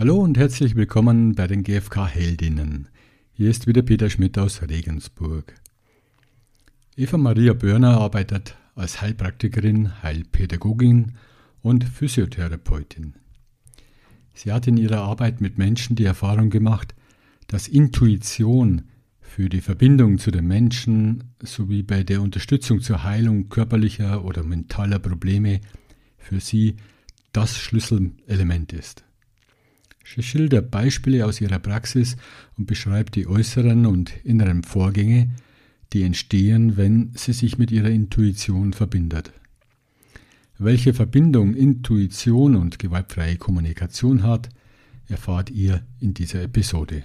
Hallo und herzlich willkommen bei den GfK Heldinnen. Hier ist wieder Peter Schmidt aus Regensburg. Eva Maria Börner arbeitet als Heilpraktikerin, Heilpädagogin und Physiotherapeutin. Sie hat in ihrer Arbeit mit Menschen die Erfahrung gemacht, dass Intuition für die Verbindung zu den Menschen sowie bei der Unterstützung zur Heilung körperlicher oder mentaler Probleme für sie das Schlüsselelement ist. Sie schildert Beispiele aus ihrer Praxis und beschreibt die äußeren und inneren Vorgänge, die entstehen, wenn sie sich mit ihrer Intuition verbindet. Welche Verbindung Intuition und gewaltfreie Kommunikation hat, erfahrt ihr in dieser Episode.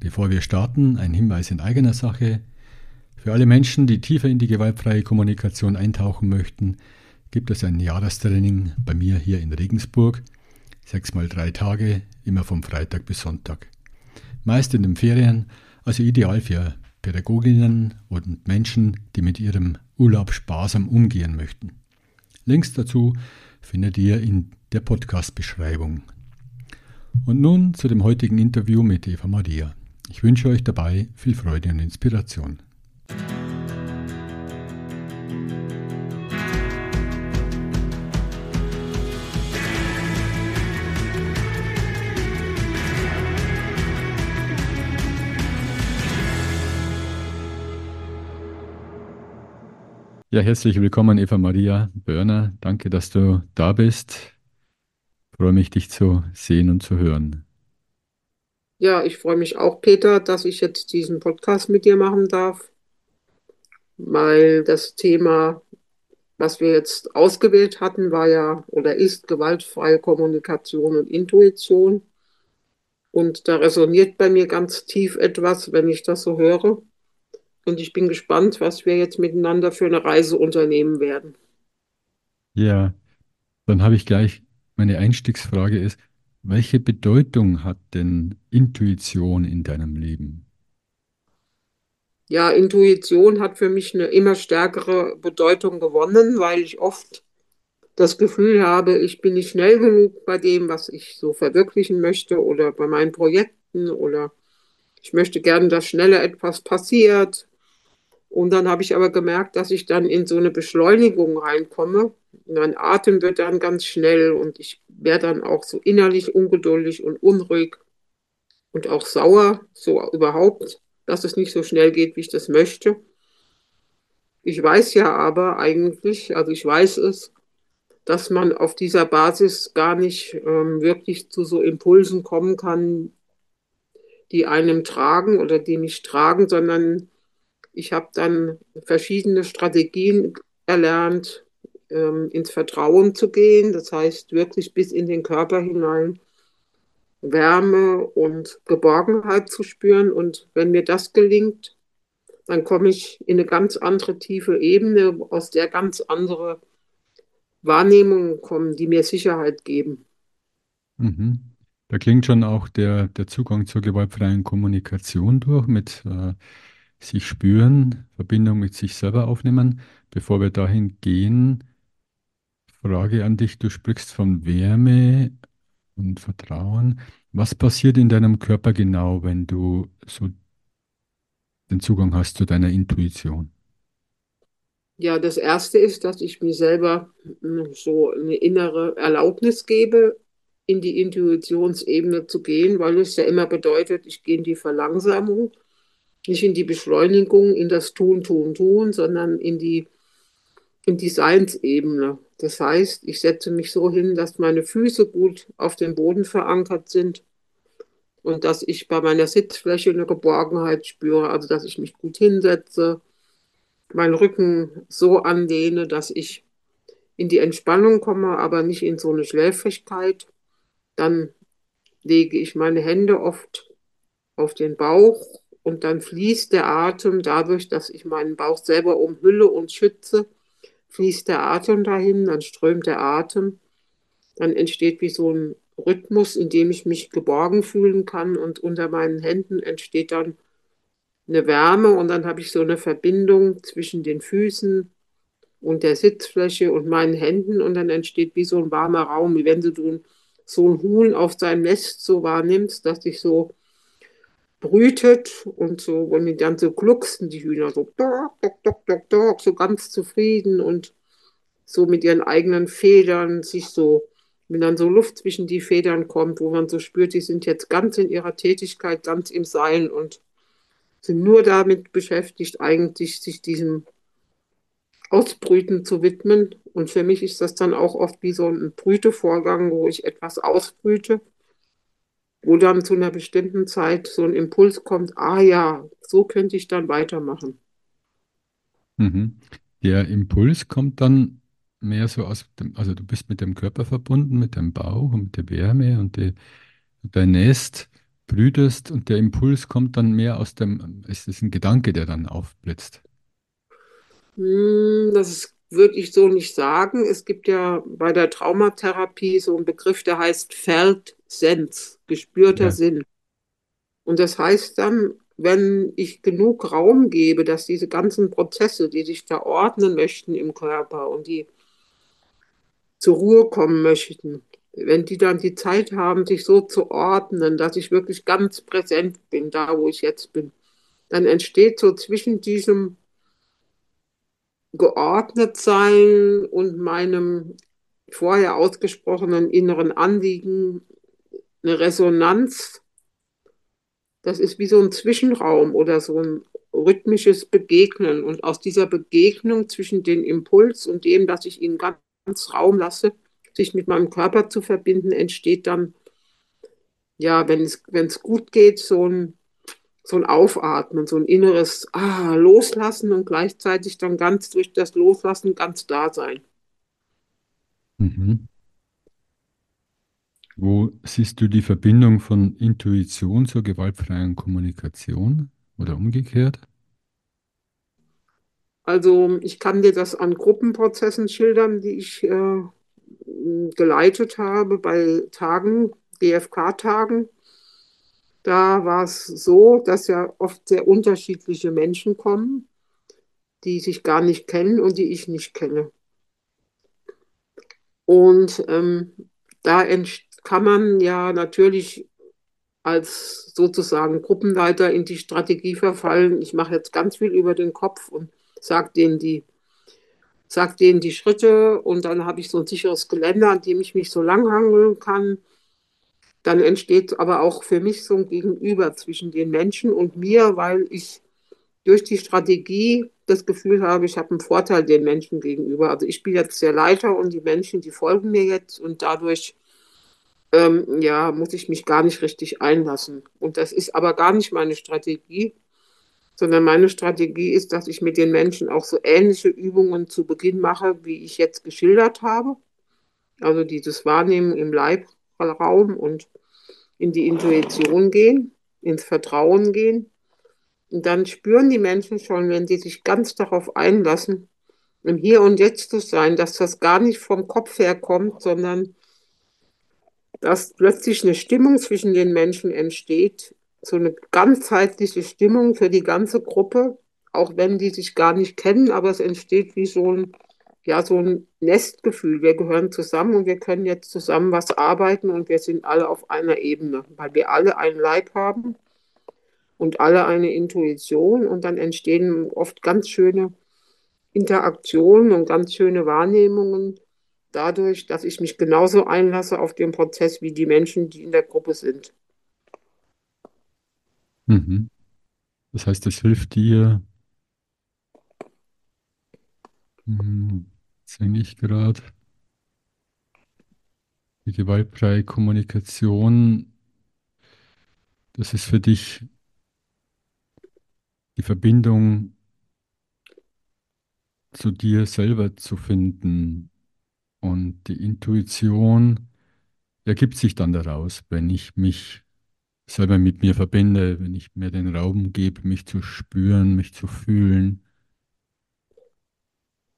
Bevor wir starten, ein Hinweis in eigener Sache. Für alle Menschen, die tiefer in die gewaltfreie Kommunikation eintauchen möchten, gibt es ein Jahrestraining bei mir hier in Regensburg – Sechs mal drei Tage, immer vom Freitag bis Sonntag. Meist in den Ferien, also ideal für Pädagoginnen und Menschen, die mit ihrem Urlaub sparsam umgehen möchten. Links dazu findet ihr in der Podcast-Beschreibung. Und nun zu dem heutigen Interview mit Eva Maria. Ich wünsche euch dabei viel Freude und Inspiration. Ja, herzlich willkommen, Eva Maria Börner. Danke, dass du da bist. Ich freue mich, dich zu sehen und zu hören. Ja, ich freue mich auch, Peter, dass ich jetzt diesen Podcast mit dir machen darf, weil das Thema, was wir jetzt ausgewählt hatten, war ja oder ist gewaltfreie Kommunikation und Intuition. Und da resoniert bei mir ganz tief etwas, wenn ich das so höre. Und ich bin gespannt, was wir jetzt miteinander für eine Reise unternehmen werden. Ja, dann habe ich gleich meine Einstiegsfrage ist, welche Bedeutung hat denn Intuition in deinem Leben? Ja, Intuition hat für mich eine immer stärkere Bedeutung gewonnen, weil ich oft das Gefühl habe, ich bin nicht schnell genug bei dem, was ich so verwirklichen möchte oder bei meinen Projekten oder ich möchte gerne, dass schneller etwas passiert und dann habe ich aber gemerkt, dass ich dann in so eine Beschleunigung reinkomme. Mein Atem wird dann ganz schnell und ich werde dann auch so innerlich ungeduldig und unruhig und auch sauer, so überhaupt, dass es nicht so schnell geht, wie ich das möchte. Ich weiß ja aber eigentlich, also ich weiß es, dass man auf dieser Basis gar nicht ähm, wirklich zu so Impulsen kommen kann, die einem tragen oder die mich tragen, sondern ich habe dann verschiedene Strategien erlernt, ähm, ins Vertrauen zu gehen. Das heißt, wirklich bis in den Körper hinein Wärme und Geborgenheit zu spüren. Und wenn mir das gelingt, dann komme ich in eine ganz andere tiefe Ebene, aus der ganz andere Wahrnehmungen kommen, die mir Sicherheit geben. Mhm. Da klingt schon auch der, der Zugang zur gewaltfreien Kommunikation durch mit äh, sich spüren, Verbindung mit sich selber aufnehmen. Bevor wir dahin gehen, Frage an dich, du sprichst von Wärme und Vertrauen. Was passiert in deinem Körper genau, wenn du so den Zugang hast zu deiner Intuition? Ja, das erste ist, dass ich mir selber hm, so eine innere Erlaubnis gebe, in die Intuitionsebene zu gehen, weil es ja immer bedeutet, ich gehe in die Verlangsamung nicht in die Beschleunigung, in das Tun, Tun, Tun, sondern in die, in die Seinsebene. Das heißt, ich setze mich so hin, dass meine Füße gut auf dem Boden verankert sind und dass ich bei meiner Sitzfläche eine Geborgenheit spüre, also dass ich mich gut hinsetze, meinen Rücken so anlehne, dass ich in die Entspannung komme, aber nicht in so eine Schläfrigkeit. Dann lege ich meine Hände oft auf den Bauch und dann fließt der Atem dadurch, dass ich meinen Bauch selber umhülle und schütze, fließt der Atem dahin, dann strömt der Atem, dann entsteht wie so ein Rhythmus, in dem ich mich geborgen fühlen kann und unter meinen Händen entsteht dann eine Wärme und dann habe ich so eine Verbindung zwischen den Füßen und der Sitzfläche und meinen Händen und dann entsteht wie so ein warmer Raum, wie wenn du so ein Huhn auf seinem Nest so wahrnimmst, dass sich so brütet und so, und die dann so glucksen, die Hühner so, dok, dok, dok, dok, dok, so ganz zufrieden und so mit ihren eigenen Federn sich so, wenn dann so Luft zwischen die Federn kommt, wo man so spürt, die sind jetzt ganz in ihrer Tätigkeit, ganz im Sein und sind nur damit beschäftigt, eigentlich sich diesem Ausbrüten zu widmen. Und für mich ist das dann auch oft wie so ein Brütevorgang, wo ich etwas ausbrüte, wo dann zu einer bestimmten Zeit so ein Impuls kommt, ah ja, so könnte ich dann weitermachen. Mhm. Der Impuls kommt dann mehr so aus dem, also du bist mit dem Körper verbunden, mit dem Bauch und mit der Wärme und die, dein Nest brütest und der Impuls kommt dann mehr aus dem, ist es ein Gedanke, der dann aufblitzt? Hm, das würde ich so nicht sagen. Es gibt ja bei der Traumatherapie so einen Begriff, der heißt Felt Sense, gespürter Ja. Sinn. Und das heißt dann, wenn ich genug Raum gebe, dass diese ganzen Prozesse, die sich da ordnen möchten im Körper und die zur Ruhe kommen möchten, wenn die dann die Zeit haben, sich so zu ordnen, dass ich wirklich ganz präsent bin, da wo ich jetzt bin, dann entsteht so zwischen diesem geordnet sein und meinem vorher ausgesprochenen inneren Anliegen eine Resonanz. Das ist wie so ein Zwischenraum oder so ein rhythmisches Begegnen. Und aus dieser Begegnung zwischen dem Impuls und dem, dass ich ihnen ganz Raum lasse, sich mit meinem Körper zu verbinden, entsteht dann, ja, wenn es, wenn es gut geht, so ein so ein Aufatmen, so ein inneres ah, Loslassen und gleichzeitig dann ganz durch das Loslassen ganz da sein. Mhm. Wo siehst du die Verbindung von Intuition zur gewaltfreien Kommunikation oder umgekehrt? Also ich kann dir das an Gruppenprozessen schildern, die ich äh, geleitet habe bei Tagen, GFK-Tagen. Da war es so, dass ja oft sehr unterschiedliche Menschen kommen, die sich gar nicht kennen und die ich nicht kenne. Und ähm, da kann man ja natürlich als sozusagen Gruppenleiter in die Strategie verfallen. Ich mache jetzt ganz viel über den Kopf und sage denen die, sag denen die Schritte und dann habe ich so ein sicheres Geländer, an dem ich mich so langhangeln kann dann entsteht aber auch für mich so ein Gegenüber zwischen den Menschen und mir, weil ich durch die Strategie das Gefühl habe, ich habe einen Vorteil den Menschen gegenüber. Also ich bin jetzt der Leiter und die Menschen, die folgen mir jetzt und dadurch ähm, ja, muss ich mich gar nicht richtig einlassen. Und das ist aber gar nicht meine Strategie, sondern meine Strategie ist, dass ich mit den Menschen auch so ähnliche Übungen zu Beginn mache, wie ich jetzt geschildert habe. Also dieses Wahrnehmen im Leibraum und in die Intuition gehen, ins Vertrauen gehen. Und dann spüren die Menschen schon, wenn sie sich ganz darauf einlassen, im Hier und Jetzt zu sein, dass das gar nicht vom Kopf her kommt, sondern dass plötzlich eine Stimmung zwischen den Menschen entsteht, so eine ganzheitliche Stimmung für die ganze Gruppe, auch wenn die sich gar nicht kennen, aber es entsteht wie so ein ja, so ein Nestgefühl. Wir gehören zusammen und wir können jetzt zusammen was arbeiten und wir sind alle auf einer Ebene, weil wir alle einen Leib haben und alle eine Intuition und dann entstehen oft ganz schöne Interaktionen und ganz schöne Wahrnehmungen dadurch, dass ich mich genauso einlasse auf den Prozess wie die Menschen, die in der Gruppe sind. Mhm. Das heißt, es hilft dir, hm, singe ich gerade. Die gewaltfreie Kommunikation, das ist für dich die Verbindung zu dir selber zu finden. Und die Intuition ergibt sich dann daraus, wenn ich mich selber mit mir verbinde, wenn ich mir den Raum gebe, mich zu spüren, mich zu fühlen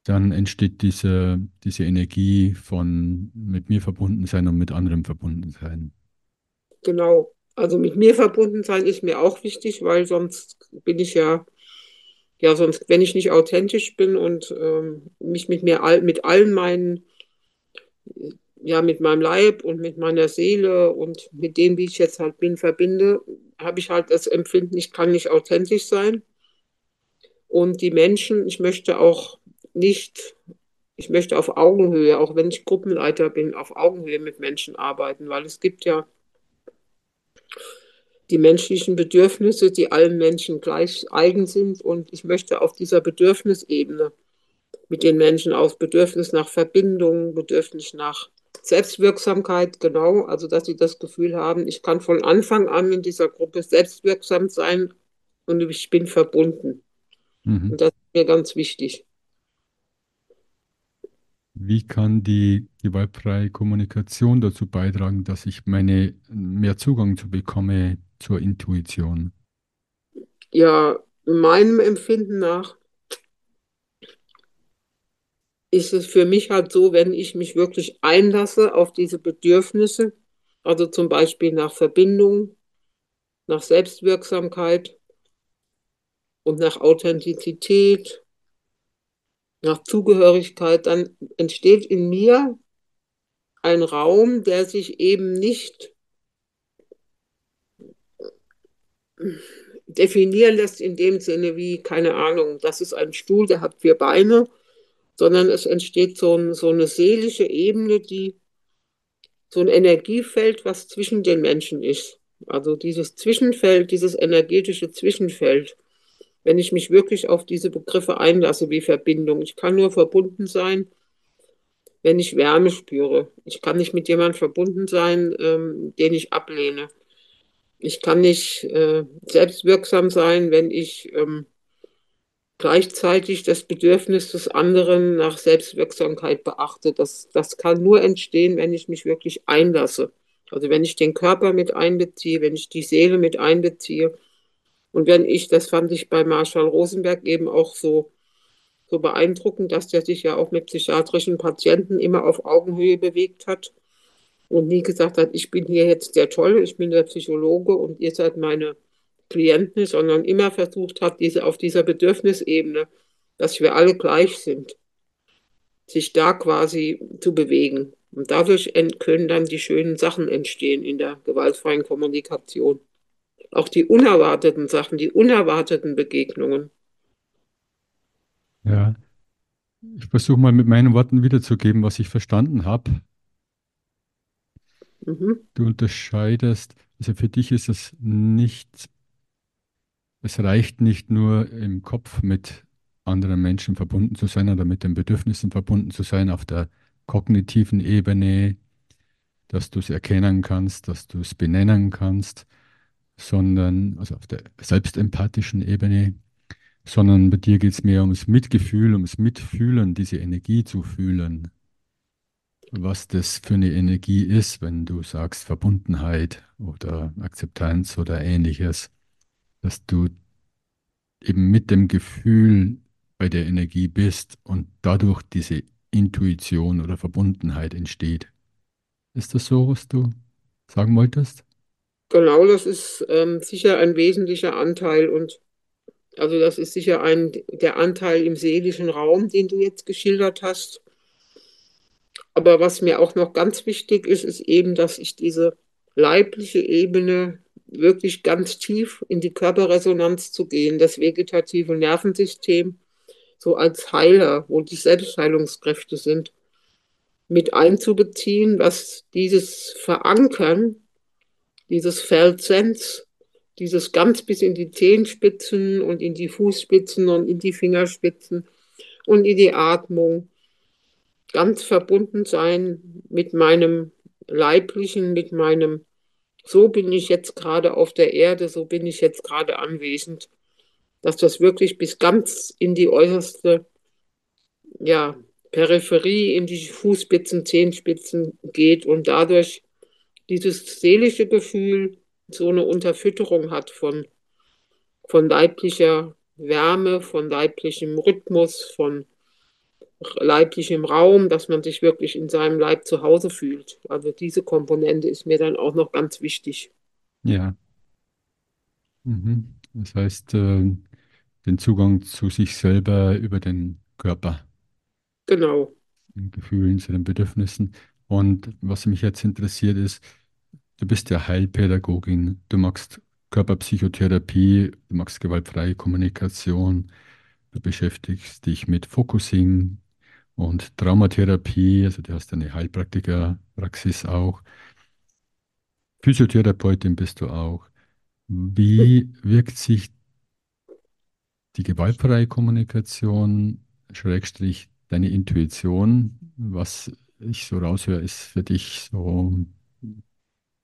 dann entsteht diese, diese Energie von mit mir verbunden sein und mit anderem verbunden sein. Genau. Also mit mir verbunden sein ist mir auch wichtig, weil sonst bin ich ja, ja, sonst, wenn ich nicht authentisch bin und ähm, mich mit mir all, mit allen meinen ja, mit meinem Leib und mit meiner Seele und mit dem, wie ich jetzt halt bin, verbinde, habe ich halt das Empfinden, ich kann nicht authentisch sein. Und die Menschen, ich möchte auch nicht, ich möchte auf Augenhöhe, auch wenn ich Gruppenleiter bin, auf Augenhöhe mit Menschen arbeiten, weil es gibt ja die menschlichen Bedürfnisse, die allen Menschen gleich eigen sind. Und ich möchte auf dieser Bedürfnisebene mit den Menschen aus Bedürfnis nach Verbindung, Bedürfnis nach Selbstwirksamkeit, genau, also dass sie das Gefühl haben, ich kann von Anfang an in dieser Gruppe selbstwirksam sein und ich bin verbunden. Mhm. Und das ist mir ganz wichtig. Wie kann die gewaltfreie Kommunikation dazu beitragen, dass ich meine mehr Zugang zu bekomme zur Intuition? Ja, meinem Empfinden nach ist es für mich halt so, wenn ich mich wirklich einlasse auf diese Bedürfnisse, also zum Beispiel nach Verbindung, nach Selbstwirksamkeit und nach Authentizität, nach Zugehörigkeit, dann entsteht in mir ein Raum, der sich eben nicht definieren lässt in dem Sinne wie, keine Ahnung, das ist ein Stuhl, der hat vier Beine, sondern es entsteht so, ein, so eine seelische Ebene, die so ein Energiefeld, was zwischen den Menschen ist. Also dieses Zwischenfeld, dieses energetische Zwischenfeld, wenn ich mich wirklich auf diese Begriffe einlasse wie Verbindung. Ich kann nur verbunden sein, wenn ich Wärme spüre. Ich kann nicht mit jemandem verbunden sein, ähm, den ich ablehne. Ich kann nicht äh, selbstwirksam sein, wenn ich ähm, gleichzeitig das Bedürfnis des anderen nach Selbstwirksamkeit beachte. Das, das kann nur entstehen, wenn ich mich wirklich einlasse. Also wenn ich den Körper mit einbeziehe, wenn ich die Seele mit einbeziehe. Und wenn ich, das fand ich bei Marshall Rosenberg eben auch so, so beeindruckend, dass der sich ja auch mit psychiatrischen Patienten immer auf Augenhöhe bewegt hat und nie gesagt hat, ich bin hier jetzt der Tolle, ich bin der Psychologe und ihr seid meine Klienten, sondern immer versucht hat, diese, auf dieser Bedürfnisebene, dass wir alle gleich sind, sich da quasi zu bewegen. Und dadurch können dann die schönen Sachen entstehen in der gewaltfreien Kommunikation. Auch die unerwarteten Sachen, die unerwarteten Begegnungen. Ja, ich versuche mal mit meinen Worten wiederzugeben, was ich verstanden habe. Mhm. Du unterscheidest, also für dich ist es nicht es reicht nicht nur im Kopf mit anderen Menschen verbunden zu sein oder mit den Bedürfnissen verbunden zu sein auf der kognitiven Ebene, dass du es erkennen kannst, dass du es benennen kannst, sondern, also auf der selbstempathischen Ebene, sondern bei dir geht es mehr ums Mitgefühl, ums Mitfühlen, diese Energie zu fühlen. Was das für eine Energie ist, wenn du sagst Verbundenheit oder Akzeptanz oder ähnliches dass du eben mit dem Gefühl bei der Energie bist und dadurch diese Intuition oder Verbundenheit entsteht. Ist das so, was du sagen wolltest? Genau, das ist ähm, sicher ein wesentlicher Anteil und also das ist sicher ein, der Anteil im seelischen Raum, den du jetzt geschildert hast. Aber was mir auch noch ganz wichtig ist, ist eben, dass ich diese leibliche Ebene wirklich ganz tief in die Körperresonanz zu gehen, das vegetative Nervensystem so als Heiler, wo die Selbstheilungskräfte sind, mit einzubeziehen, was dieses Verankern, dieses Feldsens, dieses ganz bis in die Zehenspitzen und in die Fußspitzen und in die Fingerspitzen und in die Atmung, ganz verbunden sein mit meinem leiblichen, mit meinem so bin ich jetzt gerade auf der Erde, so bin ich jetzt gerade anwesend, dass das wirklich bis ganz in die äußerste ja, Peripherie, in die Fußspitzen, Zehenspitzen geht und dadurch dieses seelische Gefühl so eine Unterfütterung hat von, von leiblicher Wärme, von leiblichem Rhythmus, von leiblichem Raum, dass man sich wirklich in seinem Leib zu Hause fühlt. Also diese Komponente ist mir dann auch noch ganz wichtig. Ja. Mhm. Das heißt, äh, den Zugang zu sich selber über den Körper. Genau. Den Gefühlen, zu den Bedürfnissen. Und was mich jetzt interessiert ist, du bist ja Heilpädagogin, du machst Körperpsychotherapie, du machst gewaltfreie Kommunikation, du beschäftigst dich mit Focusing und Traumatherapie, also du hast eine Heilpraktikerpraxis auch. Physiotherapeutin bist du auch. Wie wirkt sich die gewaltfreie Kommunikation, Schrägstrich, deine Intuition, was ich so raushöre, ist für dich so,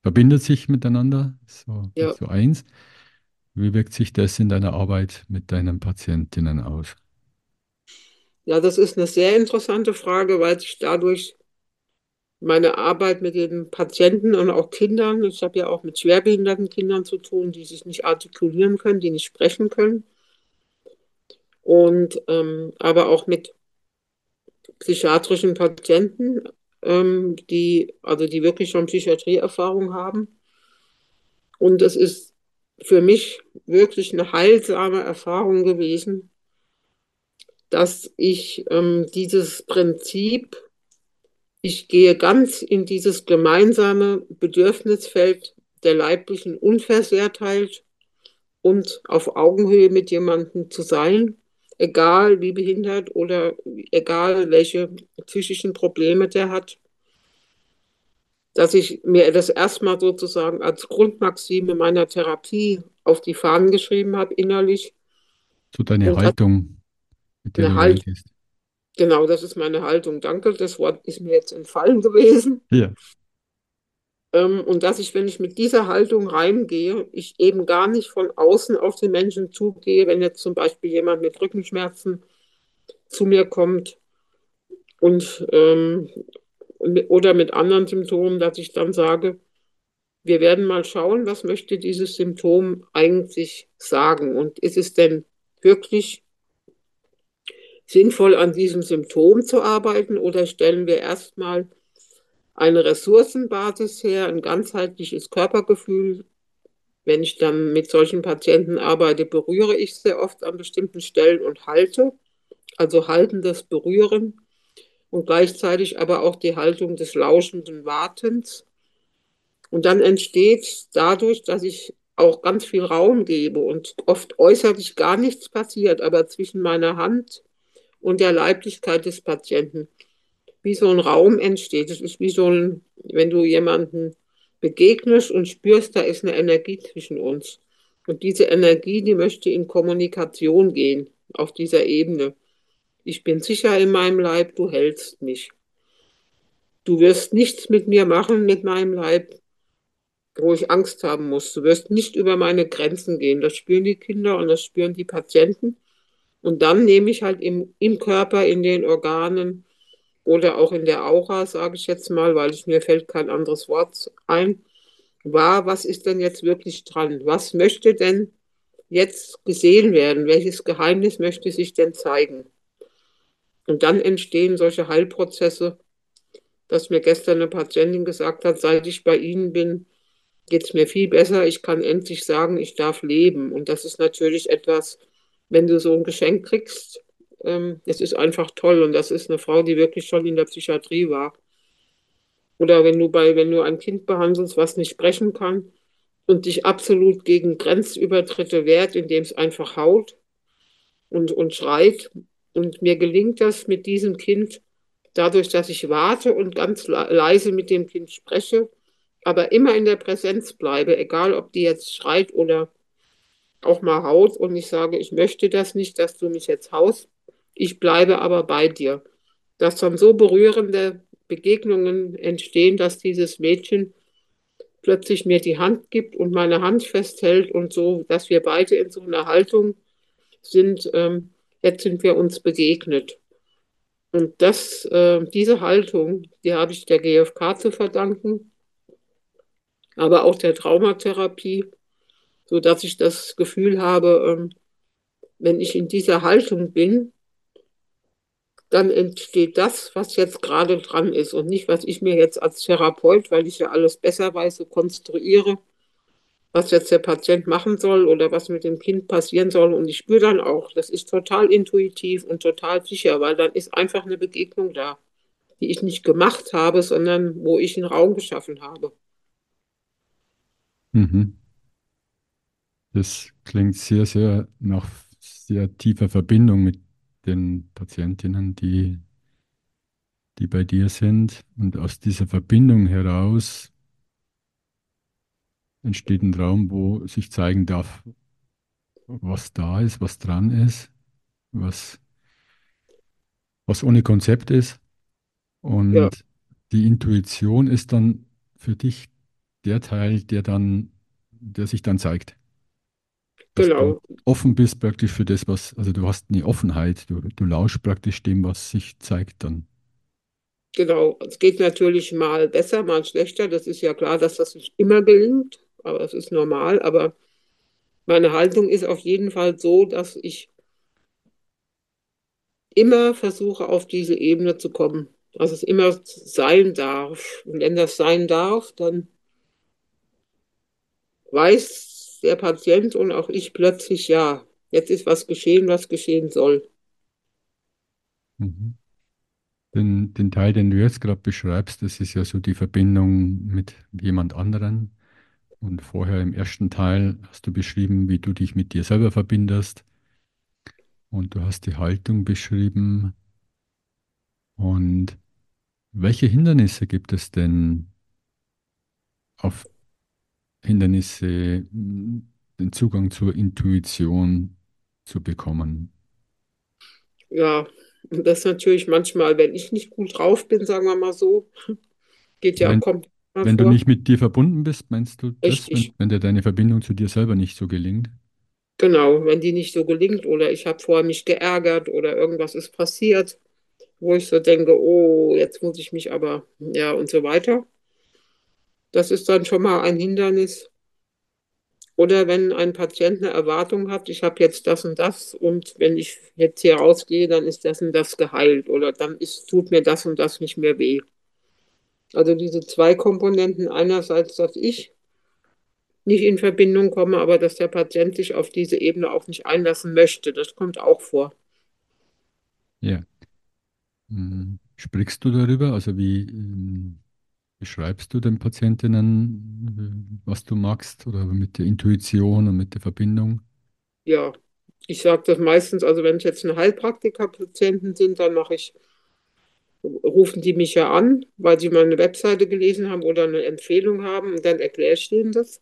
verbindet sich miteinander, so, Ja, so eins. Wie wirkt sich das in deiner Arbeit mit deinen Patientinnen aus? Ja, das ist eine sehr interessante Frage, weil sich dadurch meine Arbeit mit den Patienten und auch Kindern, ich habe ja auch mit schwerbehinderten Kindern zu tun, die sich nicht artikulieren können, die nicht sprechen können, und ähm, aber auch mit psychiatrischen Patienten, ähm, die, also die wirklich schon Psychiatrieerfahrung haben. Und es ist für mich wirklich eine heilsame Erfahrung gewesen, dass ich ähm, dieses Prinzip, ich gehe ganz in dieses gemeinsame Bedürfnisfeld der leiblichen Unversehrtheit und auf Augenhöhe mit jemandem zu sein, egal wie behindert oder egal welche psychischen Probleme der hat, dass ich mir das erstmal sozusagen als Grundmaxime meiner Therapie auf die Fahnen geschrieben habe, innerlich. So deine Und hat Haltung, mit der eine du Haltung, reingehst. genau, das ist meine Haltung. Danke, das Wort ist mir jetzt entfallen gewesen. Ja, Ähm, und dass ich, wenn ich mit dieser Haltung reingehe, ich eben gar nicht von außen auf den Menschen zugehe, wenn jetzt zum Beispiel jemand mit Rückenschmerzen zu mir kommt und ähm, oder mit anderen Symptomen, dass ich dann sage, wir werden mal schauen, was möchte dieses Symptom eigentlich sagen und ist es denn wirklich sinnvoll, an diesem Symptom zu arbeiten oder stellen wir erstmal eine Ressourcenbasis her, ein ganzheitliches Körpergefühl. Wenn ich dann mit solchen Patienten arbeite, berühre ich sehr oft an bestimmten Stellen und halte, also haltendes Berühren und gleichzeitig aber auch die Haltung des lauschenden Wartens. Und dann entsteht dadurch, dass ich auch ganz viel Raum gebe und oft äußerlich gar nichts passiert, aber zwischen meiner Hand und der Leiblichkeit des Patienten wie so ein Raum entsteht. Es ist wie so ein, wenn du jemanden begegnest und spürst, da ist eine Energie zwischen uns. Und diese Energie, die möchte in Kommunikation gehen auf dieser Ebene. Ich bin sicher in meinem Leib, du hältst mich. Du wirst nichts mit mir machen, mit meinem Leib, wo ich Angst haben muss. Du wirst nicht über meine Grenzen gehen. Das spüren die Kinder und das spüren die Patienten. Und dann nehme ich halt im, im Körper, in den Organen oder auch in der Aura, sage ich jetzt mal, weil ich, mir fällt kein anderes Wort ein, wahr, was ist denn jetzt wirklich dran? Was möchte denn jetzt gesehen werden? Welches Geheimnis möchte sich denn zeigen? Und dann entstehen solche Heilprozesse, dass mir gestern eine Patientin gesagt hat, seit ich bei Ihnen bin, geht es mir viel besser. Ich kann endlich sagen, ich darf leben. Und das ist natürlich etwas, wenn du so ein Geschenk kriegst, ähm, es ist einfach toll. Und das ist eine Frau, die wirklich schon in der Psychiatrie war. Oder wenn du bei, wenn du ein Kind behandelst, was nicht sprechen kann und dich absolut gegen Grenzübertritte wehrt, indem es einfach haut und, und schreit. Und mir gelingt das mit diesem Kind dadurch, dass ich warte und ganz leise mit dem Kind spreche, aber immer in der Präsenz bleibe, egal ob die jetzt schreit oder auch mal haut und ich sage, ich möchte das nicht, dass du mich jetzt haust, ich bleibe aber bei dir. Dass dann so berührende Begegnungen entstehen, dass dieses Mädchen plötzlich mir die Hand gibt und meine Hand festhält und so, dass wir beide in so einer Haltung sind, ähm, jetzt sind wir uns begegnet. Und das, äh, diese Haltung, die habe ich der GfK zu verdanken, aber auch der Traumatherapie, so dass ich das Gefühl habe, ähm, wenn ich in dieser Haltung bin, dann entsteht das, was jetzt gerade dran ist und nicht, was ich mir jetzt als Therapeut, weil ich ja alles besser weiß, so konstruiere, was jetzt der Patient machen soll oder was mit dem Kind passieren soll. Und ich spüre dann auch, das ist total intuitiv und total sicher, weil dann ist einfach eine Begegnung da. die ich nicht gemacht habe, sondern wo ich einen Raum geschaffen habe. Mhm. Das klingt sehr, sehr nach sehr tiefer Verbindung mit den Patientinnen, die, die bei dir sind. Und aus dieser Verbindung heraus entsteht ein Raum, wo sich zeigen darf, was da ist, was dran ist, was, was ohne Konzept ist. Und Ja, die Intuition ist dann für dich der Teil, der dann, der sich dann zeigt. Genau, offen bist praktisch für das, was, also du hast eine Offenheit, du, du lauschst praktisch dem, was sich zeigt dann. genau. Es geht natürlich mal besser, mal schlechter. Das ist ja klar, dass das nicht immer gelingt, aber das ist normal. Aber meine Haltung ist auf jeden Fall so, dass ich immer versuche, auf diese Ebene zu kommen. Dass es immer sein darf. Und wenn das sein darf, dann weiß der Patient und auch ich plötzlich, ja, jetzt ist was geschehen, was geschehen soll. Mhm. Den, den Teil, den du jetzt gerade beschreibst, das ist ja so die Verbindung mit jemand anderen. Und vorher im ersten Teil hast du beschrieben, wie du dich mit dir selber verbindest. Und du hast die Haltung beschrieben. Und welche Hindernisse gibt es denn auf Hindernisse, mh, den Zugang zur Intuition zu bekommen? Ja, und das natürlich manchmal, wenn ich nicht gut drauf bin, sagen wir mal so, geht ja, Wenn, kommt wenn du vor. nicht mit dir verbunden bist, meinst du das, wenn, wenn dir deine Verbindung zu dir selber nicht so gelingt? genau, wenn die nicht so gelingt oder ich habe vorher mich geärgert oder irgendwas ist passiert, wo ich so denke, oh, jetzt muss ich mich aber, ja, und so weiter. Das ist dann schon mal ein Hindernis. Oder wenn ein Patient eine Erwartung hat, ich habe jetzt das und das und wenn ich jetzt hier rausgehe, dann ist das und das geheilt oder dann ist, tut mir das und das nicht mehr weh. Also diese zwei Komponenten, einerseits, dass ich nicht in Verbindung komme, aber dass der Patient sich auf diese Ebene auch nicht einlassen möchte, das kommt auch vor. Ja. Mhm. Sprichst du darüber? Also wie ähm, beschreibst du den Patientinnen, was du magst oder mit der Intuition und mit der Verbindung? Ja, ich sage das meistens, also wenn es jetzt eine Heilpraktiker-Patienten sind, dann mache ich, rufen die mich ja an, weil sie mal eine Webseite gelesen haben oder eine Empfehlung haben und dann erkläre ich denen das.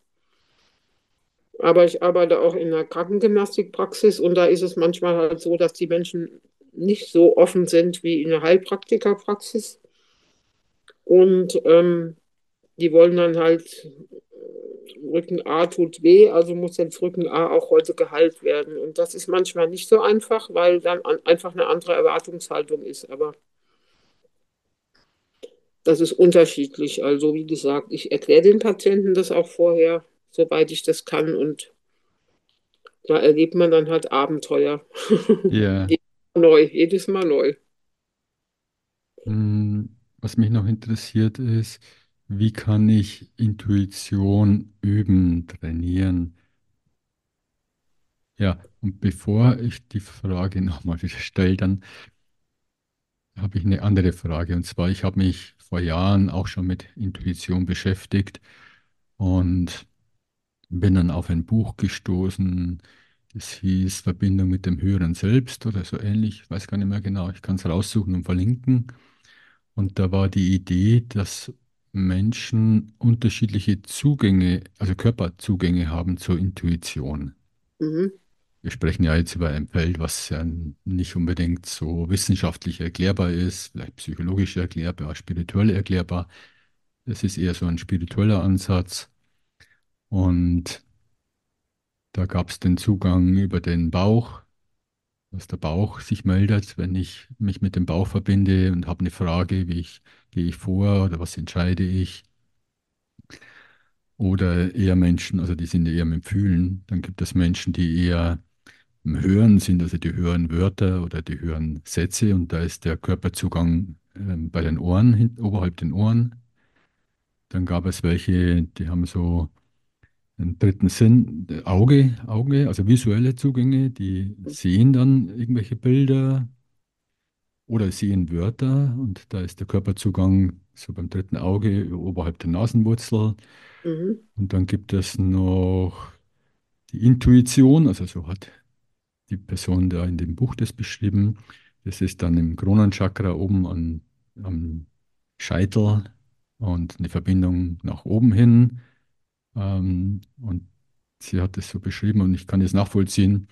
Aber ich arbeite auch in einer Krankengymnastikpraxis und da ist es manchmal halt so, dass die Menschen nicht so offen sind wie in der Heilpraktikerpraxis. Und ähm, die wollen dann halt, äh, Rücken A tut weh, also muss jetzt Rücken A auch heute geheilt werden. Und das ist manchmal nicht so einfach, weil dann an, einfach eine andere Erwartungshaltung ist. Aber das ist unterschiedlich. Also wie gesagt, ich erkläre den Patienten das auch vorher, soweit ich das kann. Und da erlebt man dann halt Abenteuer. Ja. Jedes Mal neu, jedes Mal neu. Mm, Was mich noch interessiert ist, wie kann ich Intuition üben, trainieren? Ja, und bevor ich die Frage nochmal wieder stelle, dann habe ich eine andere Frage. Und zwar, ich habe mich vor Jahren auch schon mit Intuition beschäftigt und bin dann auf ein Buch gestoßen, das hieß Verbindung mit dem höheren Selbst oder so ähnlich. Ich weiß gar nicht mehr genau. Ich kann es raussuchen und verlinken. Und da war die Idee, dass Menschen unterschiedliche Zugänge, also Körperzugänge haben zur Intuition. Mhm. Wir sprechen ja jetzt über ein Feld, was ja nicht unbedingt so wissenschaftlich erklärbar ist, vielleicht psychologisch erklärbar, spirituell erklärbar. Das ist eher so ein spiritueller Ansatz. Und da gab es den Zugang über den Bauch, dass der Bauch sich meldet, wenn ich mich mit dem Bauch verbinde und habe eine Frage, wie ich, gehe ich vor oder was entscheide ich. Oder eher Menschen, also die sind eher mit dem Fühlen. Dann gibt es Menschen, die eher im Hören sind, also die hören Wörter oder die hören Sätze und da ist der Körperzugang ähm, bei den Ohren, oberhalb den Ohren. Dann gab es welche, die haben so einen dritten Sinn, Auge, Auge, also visuelle Zugänge, die sehen dann irgendwelche Bilder oder sehen Wörter und da ist der Körperzugang so beim dritten Auge oberhalb der Nasenwurzel. Mhm. Und dann gibt es noch die Intuition, also so hat die Person da in dem Buch das beschrieben. Das ist dann im Kronenchakra oben an, am Scheitel und eine Verbindung nach oben hin. Ähm, und sie hat es so beschrieben und ich kann es nachvollziehen,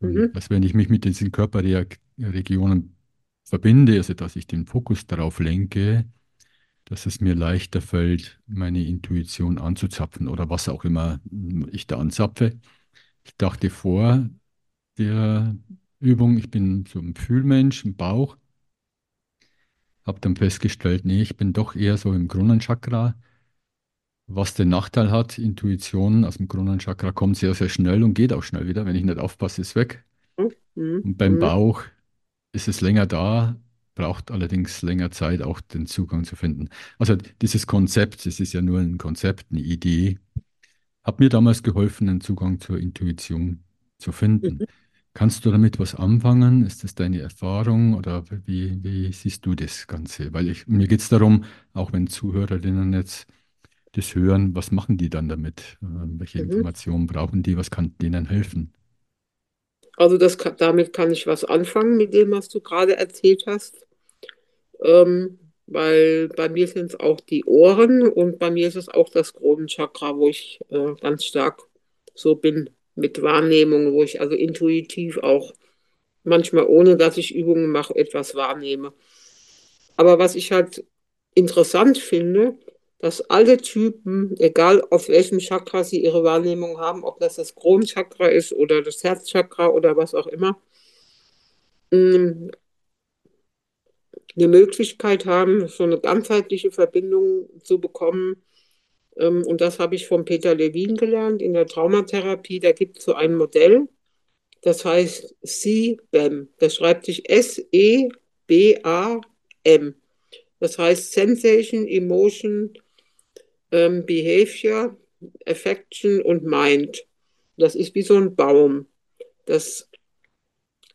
Mhm. dass wenn ich mich mit diesen Körperregionen verbinde, also dass ich den Fokus darauf lenke, dass es mir leichter fällt, meine Intuition anzuzapfen oder was auch immer ich da anzapfe. Ich dachte vor der Übung, ich bin so ein Fühlmensch im Bauch, habe dann festgestellt, nee, ich bin doch eher so im Kronenchakra, was den Nachteil hat, Intuition aus dem Kronenchakra kommt sehr, sehr schnell und geht auch schnell wieder. Wenn ich nicht aufpasse, ist es weg. Mhm. Und beim Mhm. Bauch ist es länger da, braucht allerdings länger Zeit, auch den Zugang zu finden. Also dieses Konzept, es ist ja nur ein Konzept, eine Idee, hat mir damals geholfen, einen Zugang zur Intuition zu finden. Mhm. Kannst du damit was anfangen? Ist das deine Erfahrung oder wie, wie siehst du das Ganze? Weil ich, mir geht es darum, auch wenn Zuhörerinnen jetzt das hören, was machen die dann damit? Äh, Welche Mhm. Informationen brauchen die? Was kann denen helfen? Also das damit kann ich was anfangen mit dem, was du gerade erzählt hast. Ähm, weil bei mir sind es auch die Ohren und bei mir ist es auch das Kronenchakra, wo ich äh, ganz stark so bin mit Wahrnehmung, wo ich also intuitiv auch manchmal ohne dass ich Übungen mache, etwas wahrnehme. Aber was ich halt interessant finde, dass alle Typen, egal auf welchem Chakra sie ihre Wahrnehmung haben, ob das das Kronenchakra ist oder das Herzchakra oder was auch immer, eine Möglichkeit haben, so eine ganzheitliche Verbindung zu bekommen. Ähm, und das habe ich von Peter Levin gelernt in der Traumatherapie. Da gibt es so ein Modell, das heißt CBAM. Das schreibt sich S-E-B-A-M. Das heißt Sensation, Emotion, ähm, Behavior, Affection und Mind. Das ist wie so ein Baum. Das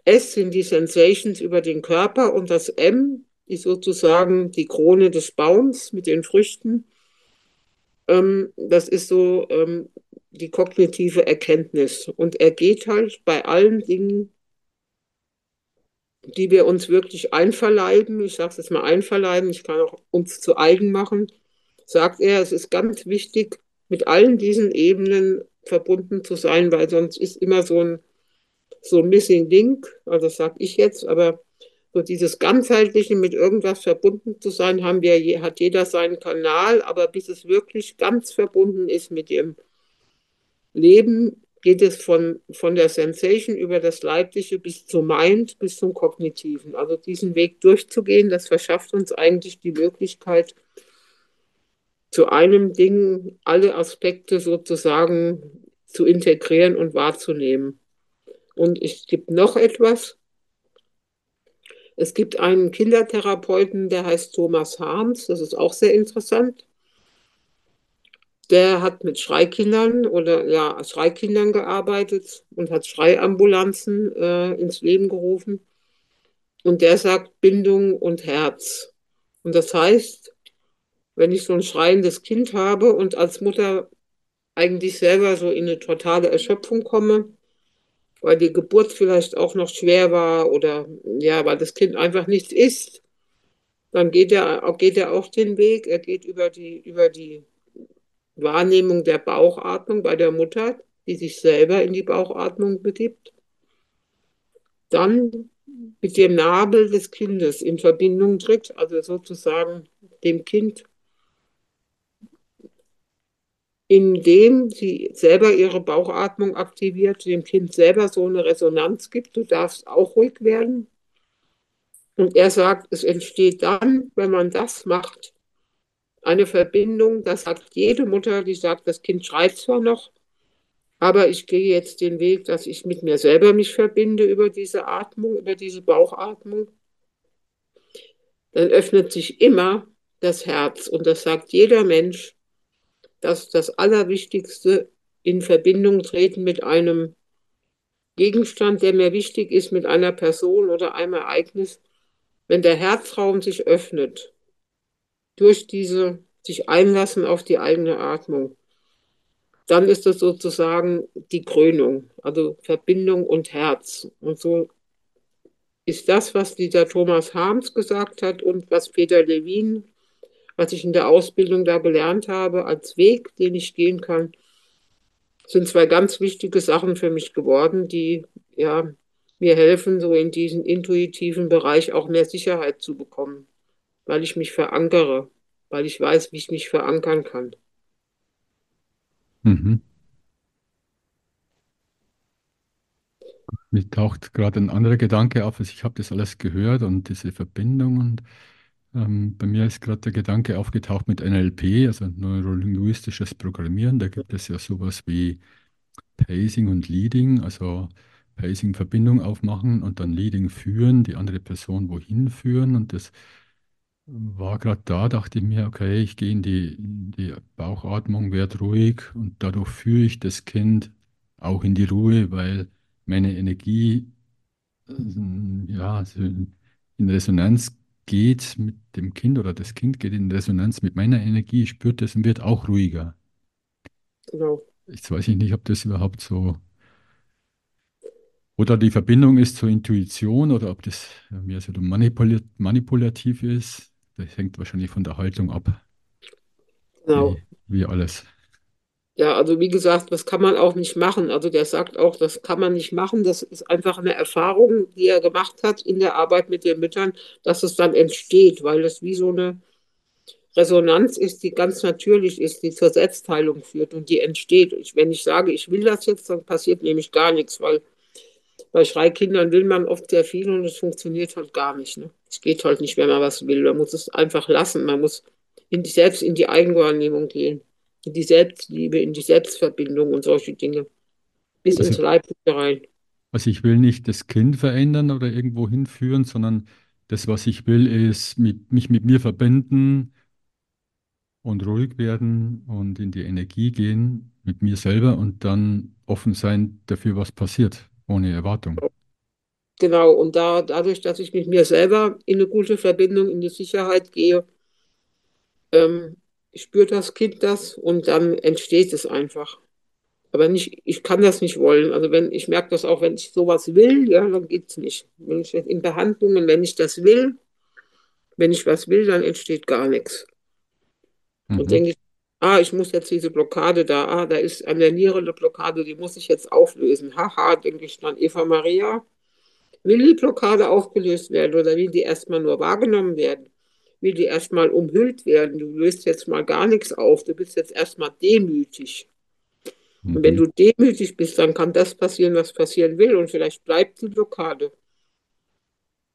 S sind die Sensations über den Körper und das M ist sozusagen die Krone des Baums mit den Früchten. Ähm, das ist so ähm, die kognitive Erkenntnis. Und er geht halt bei allen Dingen, die wir uns wirklich einverleiben, ich sage es jetzt mal einverleiben, ich kann auch uns zu eigen machen, sagt er, es ist ganz wichtig, mit allen diesen Ebenen verbunden zu sein, weil sonst ist immer so ein, so ein Missing Link, also das sage ich jetzt, aber so dieses ganzheitliche mit irgendwas verbunden zu sein, haben wir, hat jeder seinen Kanal, aber bis es wirklich ganz verbunden ist mit dem Leben, geht es von, von der Sensation über das Leibliche bis zum Mind, bis zum Kognitiven. Also diesen Weg durchzugehen, das verschafft uns eigentlich die Möglichkeit, zu einem Ding alle Aspekte sozusagen zu integrieren und wahrzunehmen. Und es gibt noch etwas. Es gibt einen Kindertherapeuten, der heißt Thomas Harms, das ist auch sehr interessant. Der hat mit Schreikindern oder ja, Schreikindern gearbeitet und hat Schreiambulanzen äh, ins Leben gerufen. Und der sagt Bindung und Herz. Und das heißt, wenn ich so ein schreiendes Kind habe und als Mutter eigentlich selber so in eine totale Erschöpfung komme, weil die Geburt vielleicht auch noch schwer war oder ja, weil das Kind einfach nichts isst, dann geht er, geht er auch den Weg. Er geht über die, über die Wahrnehmung der Bauchatmung bei der Mutter, die sich selber in die Bauchatmung begibt. Dann mit dem Nabel des Kindes in Verbindung tritt, also sozusagen dem Kind indem sie selber ihre Bauchatmung aktiviert, dem Kind selber so eine Resonanz gibt, du darfst auch ruhig werden. Und er sagt, es entsteht dann, wenn man das macht, eine Verbindung, das sagt jede Mutter, die sagt, das Kind schreit zwar noch, aber ich gehe jetzt den Weg, dass ich mit mir selber mich verbinde über diese Atmung, über diese Bauchatmung. Dann öffnet sich immer das Herz und das sagt jeder Mensch, dass das Allerwichtigste in Verbindung treten mit einem Gegenstand, der mir wichtig ist, mit einer Person oder einem Ereignis, Wenn der Herzraum sich öffnet, durch diese sich einlassen auf die eigene Atmung, dann ist das sozusagen die Krönung, also Verbindung und Herz. Und so ist das, was dieser Thomas Harms gesagt hat und was Peter Levin, was ich in der Ausbildung da gelernt habe, als Weg, den ich gehen kann, sind zwei ganz wichtige Sachen für mich geworden, die ja mir helfen, so in diesen intuitiven Bereich auch mehr Sicherheit zu bekommen, weil ich mich verankere, weil ich weiß, wie ich mich verankern kann. Mhm. Mir taucht gerade ein anderer Gedanke auf, also ich habe das alles gehört und diese Verbindung und ähm, bei mir ist gerade der Gedanke aufgetaucht mit NLP, also neurolinguistisches Programmieren. Da gibt es ja sowas wie Pacing und Leading, also Pacing Verbindung aufmachen und dann Leading führen, die andere Person wohin führen und das war gerade da, dachte ich mir, okay, ich gehe in die, in die Bauchatmung, werde ruhig und dadurch führe ich das Kind auch in die Ruhe, weil meine Energie äh, ja, in Resonanz geht mit dem Kind oder das Kind geht in Resonanz mit meiner Energie, spürt es und wird auch ruhiger. Genau. Jetzt weiß ich nicht, ob das überhaupt so oder die Verbindung ist zur Intuition oder ob das mehr so manipul manipulativ ist. Das hängt wahrscheinlich von der Haltung ab, Genau. wie, wie alles. Ja, also wie gesagt, das kann man auch nicht machen. Also der sagt auch, das kann man nicht machen. Das ist einfach eine Erfahrung, die er gemacht hat in der Arbeit mit den Müttern, dass es dann entsteht, weil es wie so eine Resonanz ist, die ganz natürlich ist, die zur Selbstheilung führt und die entsteht. Ich, wenn ich sage, ich will das jetzt, dann passiert nämlich gar nichts, weil bei Schreikindern will man oft sehr viel und es funktioniert halt gar nicht. Ne? Es geht halt nicht, wenn man was will. Man muss es einfach lassen. Man muss in selbst in die Eigenwahrnehmung gehen in die Selbstliebe, in die Selbstverbindung und solche Dinge. Bis Also, ins Leibliche rein. also ich will nicht das Kind verändern oder irgendwo hinführen, sondern das, was ich will, ist mit, mich mit mir verbinden und ruhig werden und in die Energie gehen mit mir selber und dann offen sein dafür, was passiert, ohne Erwartung. Genau, und da, dadurch, dass ich mit mir selber in eine gute Verbindung, in die Sicherheit gehe, ähm, spürt das Kind das und dann entsteht es einfach. Aber nicht, ich kann das nicht wollen. Also wenn, ich merke das auch, wenn ich sowas will, ja, dann geht es nicht. Wenn ich in Behandlungen, wenn ich das will, wenn ich was will, dann entsteht gar nichts. Und Mhm. denke ich, ah, ich muss jetzt diese Blockade da, ah, da ist an der Niere eine Blockade, die muss ich jetzt auflösen. Haha, denke ich dann, Eva Maria, will die Blockade aufgelöst werden oder will die erstmal nur wahrgenommen werden? Will die erstmal umhüllt werden? Du löst jetzt mal gar nichts auf, du bist jetzt erstmal demütig. Und wenn Mhm. du demütig bist, dann kann das passieren, was passieren will und vielleicht bleibt die Blockade.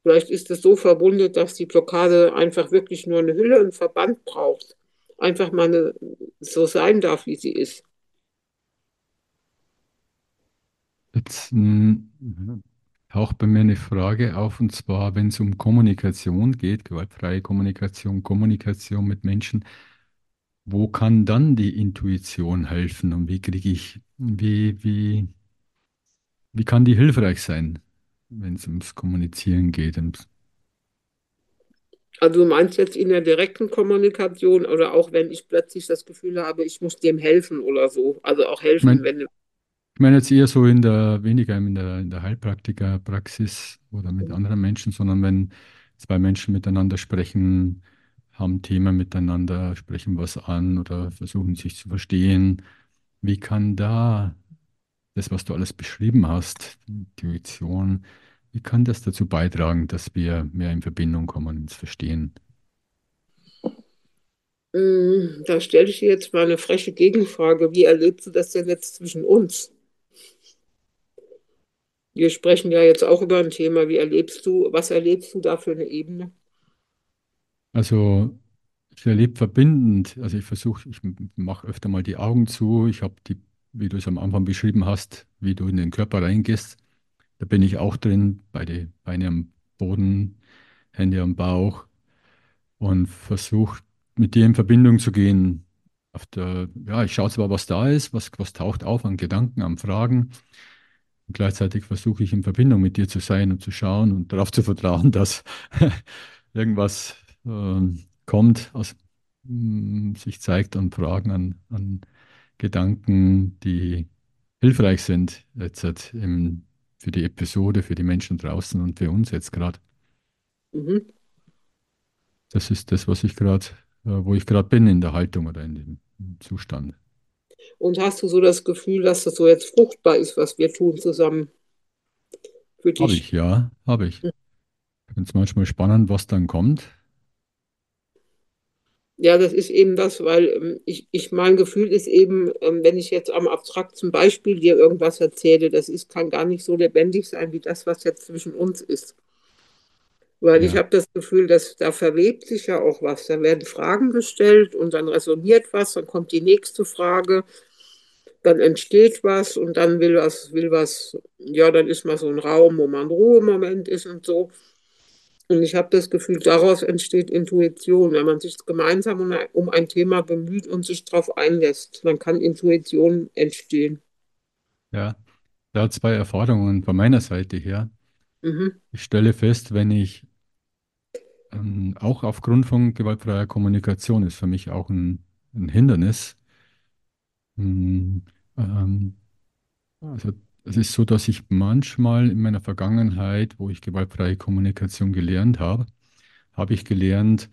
Vielleicht ist es so verbunden, dass die Blockade einfach wirklich nur eine Hülle, einen Verband braucht. Einfach mal eine, so sein darf, wie sie ist. Jetzt mh, taucht bei mir eine Frage auf, und zwar, wenn es um Kommunikation geht, gewaltfreie Kommunikation, Kommunikation mit Menschen, wo kann dann die Intuition helfen und wie kriege ich, wie, wie, wie kann die hilfreich sein, wenn es ums Kommunizieren geht? Also du meinst jetzt in der direkten Kommunikation oder auch wenn ich plötzlich das Gefühl habe, ich muss dem helfen oder so. Also auch helfen, meine, wenn ich meine jetzt eher so in der, weniger in der, in der Heilpraktikerpraxis oder mit anderen Menschen, sondern wenn zwei Menschen miteinander sprechen, haben Themen miteinander, sprechen was an oder versuchen sich zu verstehen. Wie kann da das, was du alles beschrieben hast, Intuition, wie kann das dazu beitragen, dass wir mehr in Verbindung kommen, ins Verstehen? Mm, Da stelle ich dir jetzt mal eine freche Gegenfrage. Wie erlebst du das denn jetzt zwischen uns? Wir sprechen ja jetzt auch über ein Thema. Wie erlebst du, was erlebst du da für eine Ebene? Also ich erlebe verbindend, also ich versuche, ich mache öfter mal die Augen zu, ich habe die, wie du es am Anfang beschrieben hast, wie du in den Körper reingehst, da bin ich auch drin, beide Beine am Boden, Hände am Bauch und versuche mit dir in Verbindung zu gehen. Der, ja, ich schaue zwar, was da ist, was, was taucht auf an Gedanken, an Fragen, Und gleichzeitig versuche ich in Verbindung mit dir zu sein und zu schauen und darauf zu vertrauen, dass irgendwas ähm, kommt, aus, mh, sich zeigt an Fragen, an, an Gedanken, die hilfreich sind jetzt im, für die Episode, für die Menschen draußen und für uns jetzt gerade. Mhm. Das ist das, was ich gerade, äh, wo ich gerade bin in der Haltung oder in dem Zustand. Und hast du so das Gefühl, dass das so jetzt fruchtbar ist, was wir tun zusammen für Habe dich? ich, ja, habe ich. Ich finde es manchmal spannend, was dann kommt. Ja, das ist eben das, weil ähm, ich, ich mein Gefühl ist eben, ähm, wenn ich jetzt am abstrakten Beispiel dir irgendwas erzähle, das ist, kann gar nicht so lebendig sein wie das, was jetzt zwischen uns ist. Weil ich Ja, habe das Gefühl, dass da verwebt sich ja auch was. Da werden Fragen gestellt und dann resoniert was, dann kommt die nächste Frage, dann entsteht was und dann will was, will was, ja, dann ist mal so ein Raum, wo man Ruhemoment ist und so. Und ich habe das Gefühl, daraus entsteht Intuition. Wenn man sich gemeinsam um ein, um ein Thema bemüht und sich darauf einlässt, dann kann Intuition entstehen. ja. Da zwei Erfahrungen von meiner Seite her. Mhm. Ich stelle fest, wenn ich ähm, auch aufgrund von gewaltfreier Kommunikation ist für mich auch ein, ein Hindernis. Mm, ähm, also es ist so, dass ich manchmal in meiner Vergangenheit, wo ich gewaltfreie Kommunikation gelernt habe, habe ich gelernt,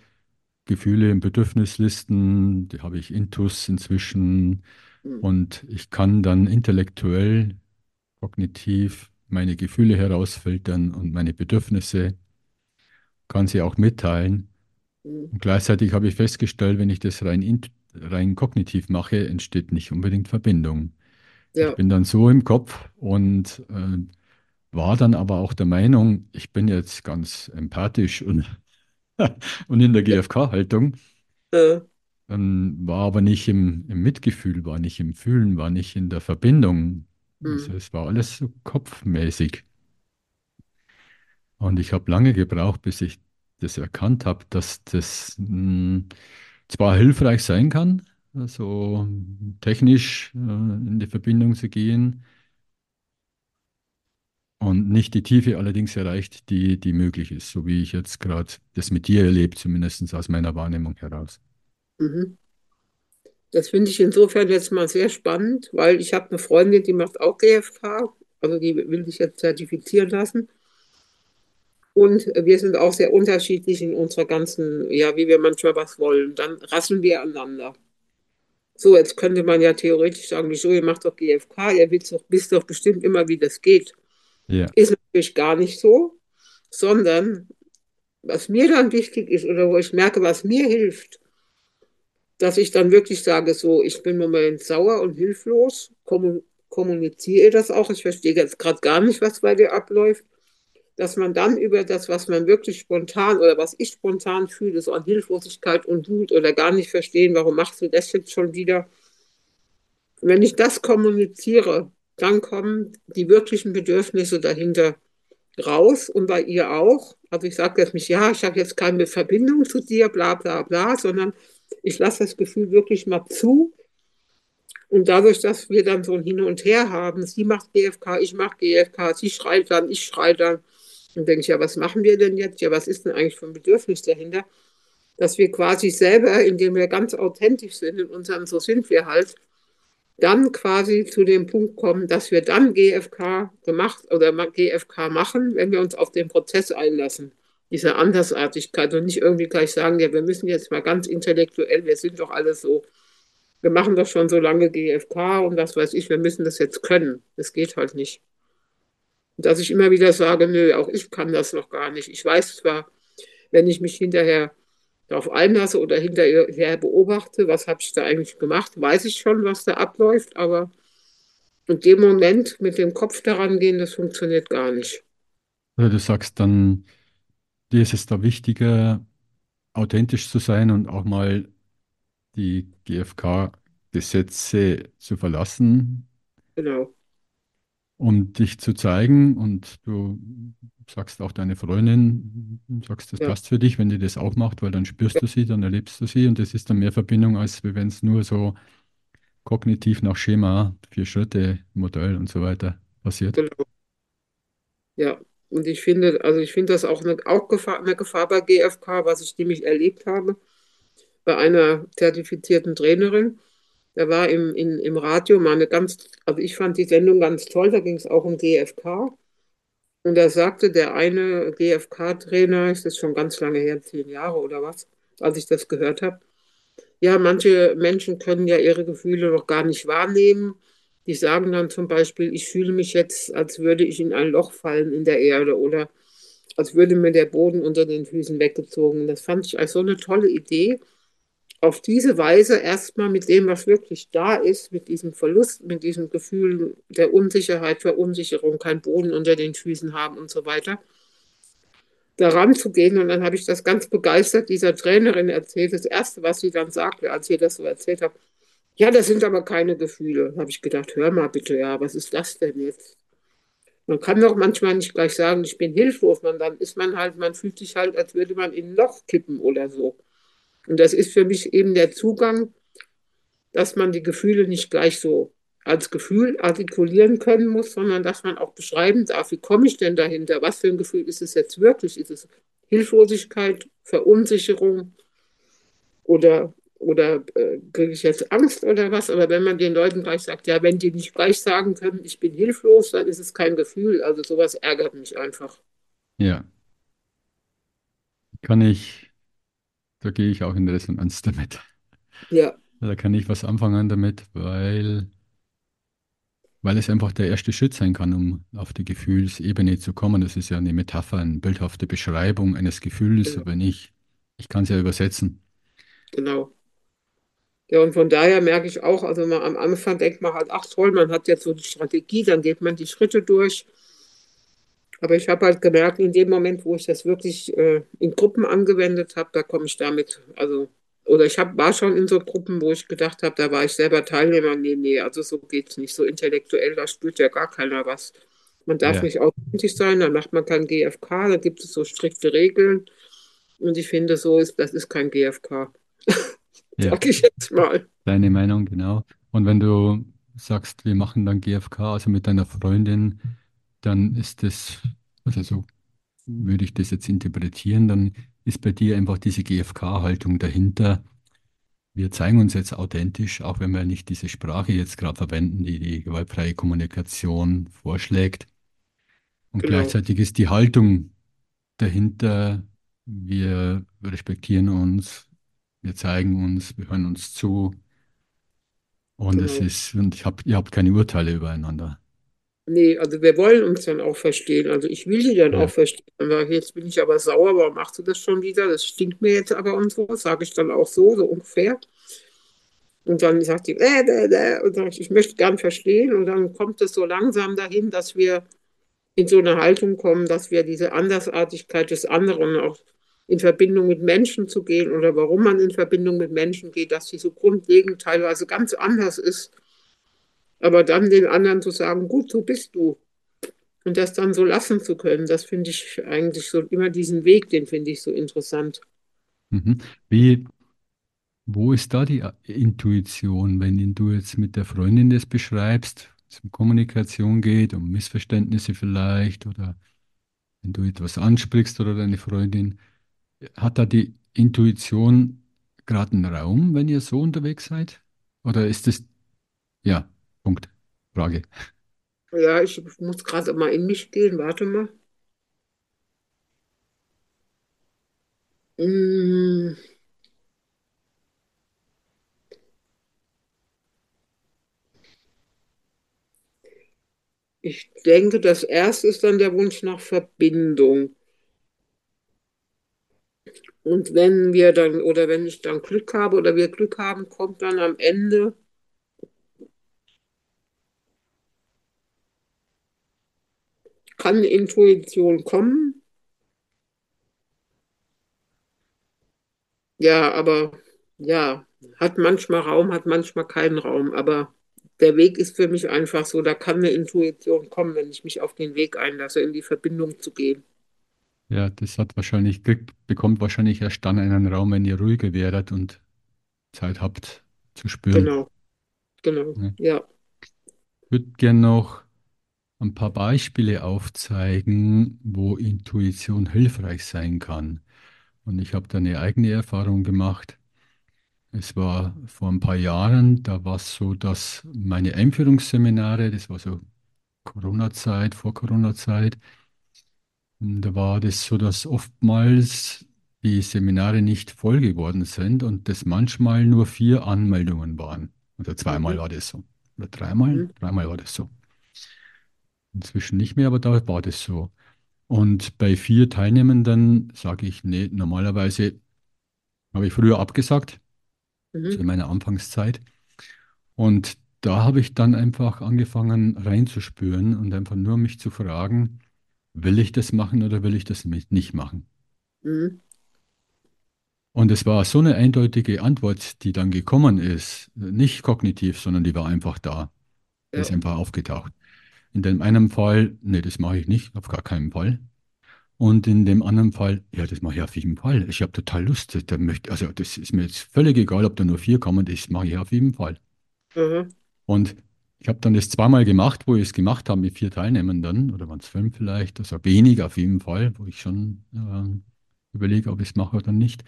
Gefühle und Bedürfnislisten, die habe ich Intus inzwischen Mhm. und ich kann dann intellektuell, kognitiv meine Gefühle herausfiltern und meine Bedürfnisse, kann sie auch mitteilen. Mhm. Und gleichzeitig habe ich festgestellt, wenn ich das rein, rein kognitiv mache, entsteht nicht unbedingt Verbindung. Ich Ja. bin dann so im Kopf und äh, war dann aber auch der Meinung, ich bin jetzt ganz empathisch und, und in der GfK-Haltung, Äh, ähm, war aber nicht im, im Mitgefühl, war nicht im Fühlen, war nicht in der Verbindung. Also mhm. es war alles so kopfmäßig. Und ich habe lange gebraucht, bis ich das erkannt habe, dass das mh, zwar hilfreich sein kann, also technisch äh, in die Verbindung zu gehen und nicht die Tiefe allerdings erreicht, die, die möglich ist, so wie ich jetzt gerade das mit dir erlebe, zumindest aus meiner Wahrnehmung heraus. Mhm. Das finde ich insofern jetzt mal sehr spannend, weil ich habe eine Freundin, die macht auch GFK, also die will sich jetzt zertifizieren lassen. Und wir sind auch sehr unterschiedlich in unserer ganzen, ja, wie wir manchmal was wollen. Dann rasseln wir aneinander. So, jetzt könnte man ja theoretisch sagen, wieso, ihr macht doch GFK, ihr wisst doch, wisst doch bestimmt immer, wie das geht. Ja, Ist natürlich gar nicht so, sondern was mir dann wichtig ist oder wo ich merke, was mir hilft, dass ich dann wirklich sage, so, ich bin im Moment sauer und hilflos, kommuniziere das auch, ich verstehe jetzt gerade gar nicht, was bei dir abläuft, dass man dann über das, was man wirklich spontan oder was ich spontan fühle, so an Hilflosigkeit und Wut oder gar nicht verstehen, warum machst du das jetzt schon wieder, wenn ich das kommuniziere, dann kommen die wirklichen Bedürfnisse dahinter raus und bei ihr auch. Also ich sage jetzt nicht, ja, ich habe jetzt keine Verbindung zu dir, bla bla bla, sondern ich lasse das Gefühl wirklich mal zu. Und dadurch, dass wir dann so ein Hin und Her haben, sie macht GFK, ich mache GFK, sie schreit dann, ich schreie dann, dann denke ich, ja, was machen wir denn jetzt? Ja, was ist denn eigentlich für ein Bedürfnis dahinter? Dass wir quasi selber, indem wir ganz authentisch sind in unserem, so sind wir halt, dann quasi zu dem Punkt kommen, dass wir dann GFK gemacht oder GFK machen, wenn wir uns auf den Prozess einlassen. Diese Andersartigkeit und nicht irgendwie gleich sagen, ja, wir müssen jetzt mal ganz intellektuell, wir sind doch alle so, wir machen doch schon so lange GFK und was weiß ich, wir müssen das jetzt können. Das geht halt nicht. Und dass ich immer wieder sage, nö, auch ich kann das noch gar nicht. Ich weiß zwar, wenn ich mich hinterher darauf einlasse oder hinterher beobachte, was habe ich da eigentlich gemacht, weiß ich schon, was da abläuft, aber in dem Moment mit dem Kopf daran gehen, das funktioniert gar nicht. oder du sagst dann, dir ist es da wichtiger, authentisch zu sein und auch mal die GfK-Gesetze zu verlassen, Genau. Um dich zu zeigen. Und du sagst auch deine Freundin, sagst, das Ja, passt für dich, wenn die das auch macht, weil dann spürst du sie, dann erlebst du sie und das ist dann mehr Verbindung, als wenn es nur so kognitiv nach Schema, vier Schritte, Modell und so weiter passiert. genau. Ja. Und ich finde, also ich finde das auch eine, auch Gefahr, eine Gefahr bei GFK, was ich nämlich erlebt habe, bei einer zertifizierten Trainerin. Da war im, in, im Radio mal eine ganz, also ich fand die Sendung ganz toll, da ging es auch um GFK. Und da sagte der eine GFK-Trainer, ist das schon ganz lange her, zehn Jahre oder was, als ich das gehört habe, ja, manche Menschen können ja ihre Gefühle noch gar nicht wahrnehmen. Die sagen dann zum Beispiel, ich fühle mich jetzt, als würde ich in ein Loch fallen in der Erde oder als würde mir der Boden unter den Füßen weggezogen. Das fand ich als so eine tolle Idee. Auf diese Weise erstmal mit dem, was wirklich da ist, mit diesem Verlust, mit diesem Gefühl der Unsicherheit, Verunsicherung, kein Boden unter den Füßen haben und so weiter, daran zu gehen. Und dann habe ich das ganz begeistert dieser Trainerin erzählt. Das Erste, was sie dann sagte, als ich das so erzählt habe, ja, das sind aber keine Gefühle. Da habe ich gedacht, hör mal bitte, ja, was ist das denn jetzt? Man kann doch manchmal nicht gleich sagen, ich bin hilflos, man, dann ist man halt, man fühlt sich halt, als würde man in ein Loch kippen oder so. Und das ist für mich eben der Zugang, dass man die Gefühle nicht gleich so als Gefühl artikulieren können muss, sondern dass man auch beschreiben darf, wie komme ich denn dahinter? Was für ein Gefühl ist es jetzt wirklich? Ist es Hilflosigkeit, Verunsicherung oder, oder äh, kriege ich jetzt Angst oder was? Aber wenn man den Leuten gleich sagt, ja, wenn die nicht gleich sagen können, ich bin hilflos, dann ist es kein Gefühl. Also sowas ärgert mich einfach. Ja, kann ich, da gehe ich auch in Resonanz damit. Ja, Da kann ich was anfangen damit, weil, weil es einfach der erste Schritt sein kann, um auf die Gefühlsebene zu kommen. Das ist ja eine Metapher, eine bildhafte Beschreibung eines Gefühls, genau. aber nicht, ich kann es ja übersetzen. genau. Ja, und von daher merke ich auch, also man, am Anfang denkt man halt, ach toll, man hat jetzt so die Strategie, dann geht man die Schritte durch. Aber ich habe halt gemerkt, in dem Moment, wo ich das wirklich äh, in Gruppen angewendet habe, da komme ich damit, also, oder ich hab, war schon in so Gruppen, wo ich gedacht habe, da war ich selber Teilnehmer. Nee, nee, also so geht's nicht. So intellektuell, da spürt ja gar keiner was. Man darf Ja, nicht authentisch sein, dann macht man kein GFK, da gibt es so strikte Regeln. Und ich finde, so ist, das ist kein GFK, ja, sag ich jetzt mal. deine Meinung, genau. Und wenn du sagst, wir machen dann GFK, also mit deiner Freundin, dann ist das, also so würde ich das jetzt interpretieren, dann ist bei dir einfach diese GFK-Haltung dahinter. Wir zeigen uns jetzt authentisch, auch wenn wir nicht diese Sprache jetzt gerade verwenden, die die gewaltfreie Kommunikation vorschlägt. Und Genau, gleichzeitig ist die Haltung dahinter, wir respektieren uns, wir zeigen uns, wir hören uns zu. Und es genau. ist, und ich hab, ihr habt keine Urteile übereinander. Nee, also wir wollen uns dann auch verstehen. Also ich will die dann auch Ja, verstehen. Dann sage ich, jetzt bin ich aber sauer, warum machst du das schon wieder? Das stinkt mir jetzt aber und so, sage ich dann auch so, so ungefähr. Und dann sagt die, äh, äh, äh, und sag ich, ich möchte gern verstehen. Und dann kommt es so langsam dahin, dass wir in so eine Haltung kommen, dass wir diese Andersartigkeit des anderen auch in Verbindung mit Menschen zu gehen oder warum man in Verbindung mit Menschen geht, dass sie so grundlegend teilweise ganz anders ist. Aber dann den anderen zu sagen, gut, so bist du. Und das dann so lassen zu können, das finde ich eigentlich so immer diesen Weg, den finde ich so interessant. mhm. Wie, Wo ist da die Intuition, wenn du jetzt mit der Freundin das beschreibst, es um Kommunikation geht, um Missverständnisse vielleicht oder wenn du etwas ansprichst oder deine Freundin, hat da die Intuition gerade einen Raum, wenn ihr so unterwegs seid? Oder ist es, ja, Punkt, Frage. Ja, ich muss gerade mal in mich gehen, warte mal. Mm, Ich denke, das erste ist dann der Wunsch nach Verbindung. Und wenn wir dann, oder wenn ich dann Glück habe oder wir Glück haben, kommt dann am Ende, kann Intuition kommen. Ja, aber ja, hat manchmal Raum, hat manchmal keinen Raum. Aber der Weg ist für mich einfach so, da kann eine Intuition kommen, wenn ich mich auf den Weg einlasse, in die Verbindung zu gehen. Ja, das hat wahrscheinlich, kriegt, bekommt wahrscheinlich erst dann einen Raum, wenn ihr ruhiger werdet und Zeit habt zu spüren. Genau, genau, Ja. ja. Ich würde gerne noch ein paar Beispiele aufzeigen, wo Intuition hilfreich sein kann. Und ich habe da eine eigene Erfahrung gemacht. Es war vor ein paar Jahren, da war es so, dass meine Einführungsseminare, das war so Corona-Zeit, vor Corona-Zeit, da war das so, dass oftmals die Seminare nicht voll geworden sind und das manchmal nur vier Anmeldungen waren. Oder zweimal Mhm. war das so. Oder dreimal? Mhm. Dreimal war das so. Inzwischen nicht mehr, aber da war das so. Und bei vier Teilnehmenden sage ich, nee, normalerweise habe ich früher abgesagt, so in Mhm. meiner Anfangszeit. Und da habe ich dann einfach angefangen reinzuspüren und einfach nur mich zu fragen, will ich das machen oder will ich das nicht machen? Mhm. Und es war so eine eindeutige Antwort, die dann gekommen ist, nicht kognitiv, sondern die war einfach da. Die ist Ja. einfach aufgetaucht. In dem einen Fall, nee, das mache ich nicht, auf gar keinen Fall. Und in dem anderen Fall, ja, das mache ich auf jeden Fall. Ich habe total Lust. Da möchte, also das ist mir jetzt völlig egal, ob da nur vier kommen, das mache ich auf jeden Fall. Aha. Und ich habe dann das zweimal gemacht, wo ich es gemacht habe mit vier Teilnehmern dann, oder waren es fünf vielleicht, also wenig auf jeden Fall, wo ich schon äh, überlege, ob ich es mache oder nicht.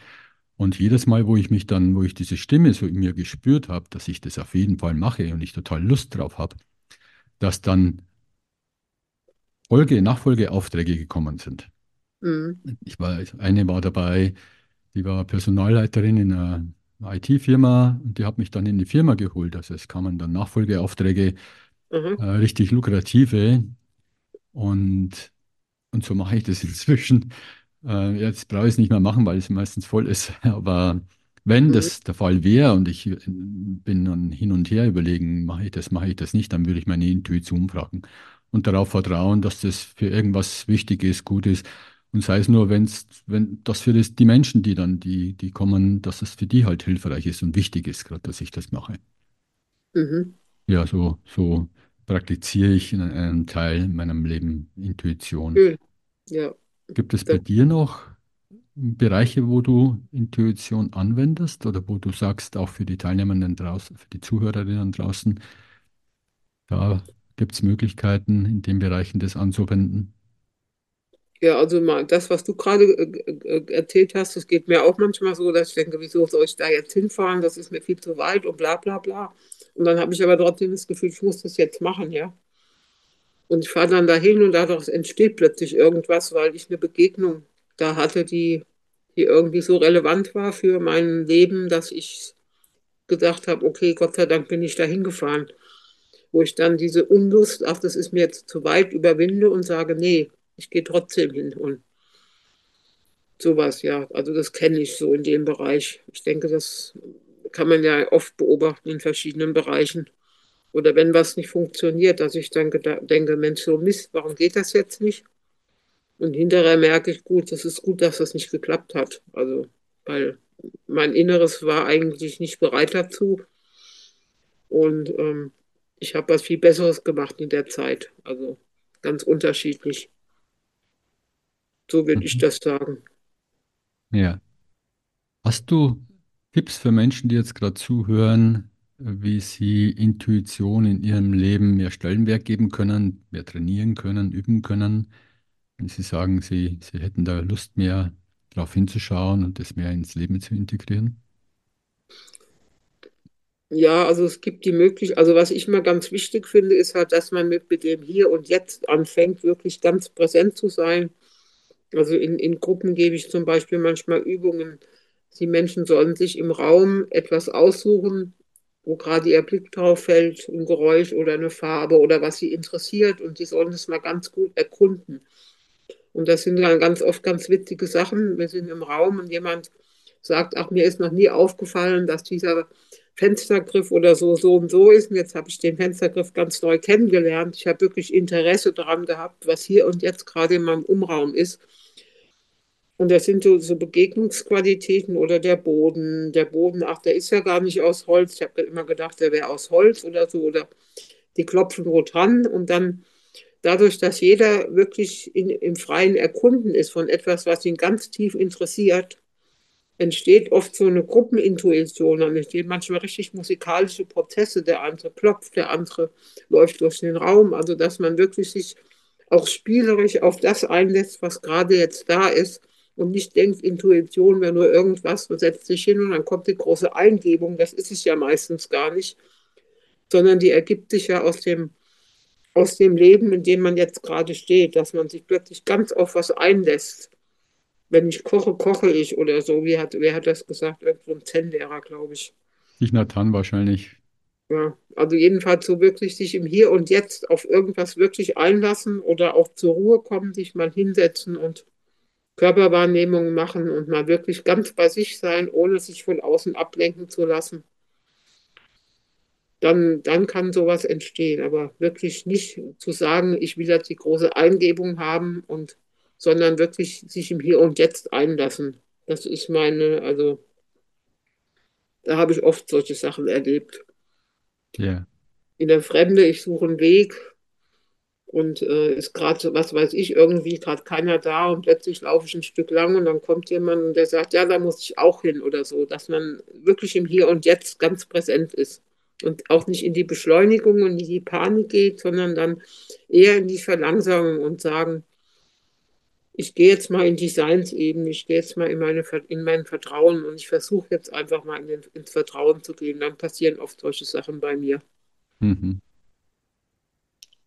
Und jedes Mal, wo ich mich dann, wo ich diese Stimme so in mir gespürt habe, dass ich das auf jeden Fall mache und ich total Lust drauf habe, dass dann Folge, Nachfolgeaufträge gekommen sind. Mhm. Ich war, eine war dabei, die war Personalleiterin in einer IT-Firma und die hat mich dann in die Firma geholt. Also es kamen dann Nachfolgeaufträge, Aha. äh, richtig lukrative. Und, und so mache ich das inzwischen. Äh, jetzt brauche ich es nicht mehr machen, weil es meistens voll ist. Aber wenn Mhm. das der Fall wäre und ich äh, bin dann hin und her überlegen, mache ich das, mache ich das nicht, dann würde ich meine Intuition fragen und darauf vertrauen, dass das für irgendwas wichtig ist, gut ist. Und sei es nur, wenn's, wenn das für das, die Menschen, die dann, die, die kommen, dass es für die halt hilfreich ist und wichtig ist, gerade, dass ich das mache. Mhm. Ja, so, so praktiziere ich in einem Teil meinem Leben Intuition. Schön. Ja. Gibt es Das, bei dir noch Bereiche, wo du Intuition anwendest oder wo du sagst, auch für die Teilnehmenden draußen, für die Zuhörerinnen draußen, da gibt es Möglichkeiten, in den Bereichen das anzuwenden? ja, also mal das, was du gerade äh, äh, erzählt hast, das geht mir auch manchmal so, dass ich denke, wieso soll ich da jetzt hinfahren? Das ist mir viel zu weit und bla bla bla. Und dann habe ich aber trotzdem das Gefühl, ich muss das jetzt machen, ja. Und ich fahre dann dahin und daraus entsteht plötzlich irgendwas, weil ich eine Begegnung da hatte, die, die irgendwie so relevant war für mein Leben, dass ich gedacht habe, okay, Gott sei Dank bin ich da hingefahren. Wo ich dann diese Unlust, ach, das ist mir jetzt zu weit, überwinde und sage, nee, ich gehe trotzdem hin. Und sowas, ja. Also das kenne ich so in dem Bereich. Ich denke, das kann man ja oft beobachten in verschiedenen Bereichen. Oder wenn was nicht funktioniert, dass ich dann denke, Mensch, so Mist, warum geht das jetzt nicht? Und hinterher merke ich, gut, das ist gut, dass das nicht geklappt hat. Also, weil mein Inneres war eigentlich nicht bereit dazu. Und ähm, ich habe was viel Besseres gemacht in der Zeit. Also ganz unterschiedlich. So würde ich Mhm. das sagen. Ja. Hast du Tipps für Menschen, die jetzt gerade zuhören, wie sie Intuition in ihrem Leben mehr Stellenwert geben können, mehr trainieren können, üben können? Wenn sie sagen, sie, sie hätten da Lust mehr drauf hinzuschauen und das mehr ins Leben zu integrieren? Ja, also es gibt die Möglichkeit, also was ich mal ganz wichtig finde, ist halt, dass man mit, dem Hier und Jetzt anfängt, wirklich ganz präsent zu sein. Also in, in Gruppen gebe ich zum Beispiel manchmal Übungen. Die Menschen sollen sich im Raum etwas aussuchen, wo gerade ihr Blick drauf fällt, ein Geräusch oder eine Farbe oder was sie interessiert und die sollen das mal ganz gut erkunden. Und das sind dann ganz oft ganz witzige Sachen. Wir sind im Raum und jemand sagt, ach, mir ist noch nie aufgefallen, dass dieser Fenstergriff oder so, so und so ist. Und jetzt habe ich den Fenstergriff ganz neu kennengelernt. Ich habe wirklich Interesse daran gehabt, was hier und jetzt gerade in meinem Umraum ist. Und das sind so, so Begegnungsqualitäten oder der Boden. Der Boden, ach, der ist ja gar nicht aus Holz. Ich habe immer gedacht, der wäre aus Holz oder so. Oder die klopfen wo dran. Und dann dadurch, dass jeder wirklich in, im freien Erkunden ist von etwas, was ihn ganz tief interessiert, entsteht oft so eine Gruppenintuition, dann entstehen manchmal richtig musikalische Prozesse. Der andere klopft, der andere läuft durch den Raum. Also, dass man wirklich sich auch spielerisch auf das einlässt, was gerade jetzt da ist und nicht denkt, Intuition wäre nur irgendwas, man setzt sich hin und dann kommt die große Eingebung. Das ist es ja meistens gar nicht, sondern die ergibt sich ja aus dem, aus dem Leben, in dem man jetzt gerade steht, dass man sich plötzlich ganz auf was einlässt wenn ich koche, koche ich oder so. Wie hat, wer hat das gesagt? Irgendwo ein Zen-Lehrer, glaube ich. Ich Nathan wahrscheinlich. Ja, also jedenfalls so wirklich sich im Hier und Jetzt auf irgendwas wirklich einlassen oder auch zur Ruhe kommen, sich mal hinsetzen und Körperwahrnehmungen machen und mal wirklich ganz bei sich sein, ohne sich von außen ablenken zu lassen. Dann, dann kann sowas entstehen, aber wirklich nicht zu sagen, ich will jetzt die große Eingebung haben und sondern wirklich sich im Hier und Jetzt einlassen. Das ist meine, also da habe ich oft solche Sachen erlebt. Ja. In der Fremde, ich suche einen Weg und äh, ist gerade, was weiß ich, irgendwie gerade keiner da und plötzlich laufe ich ein Stück lang und dann kommt jemand und der sagt, ja, da muss ich auch hin oder so, dass man wirklich im Hier und Jetzt ganz präsent ist und auch nicht in die Beschleunigung und in die Panik geht, sondern dann eher in die Verlangsamung und sagen, ich gehe jetzt mal in die Seinsebene, ich gehe jetzt mal in, meine, in mein Vertrauen und ich versuche jetzt einfach mal in den, ins Vertrauen zu gehen. Dann passieren oft solche Sachen bei mir. Mhm.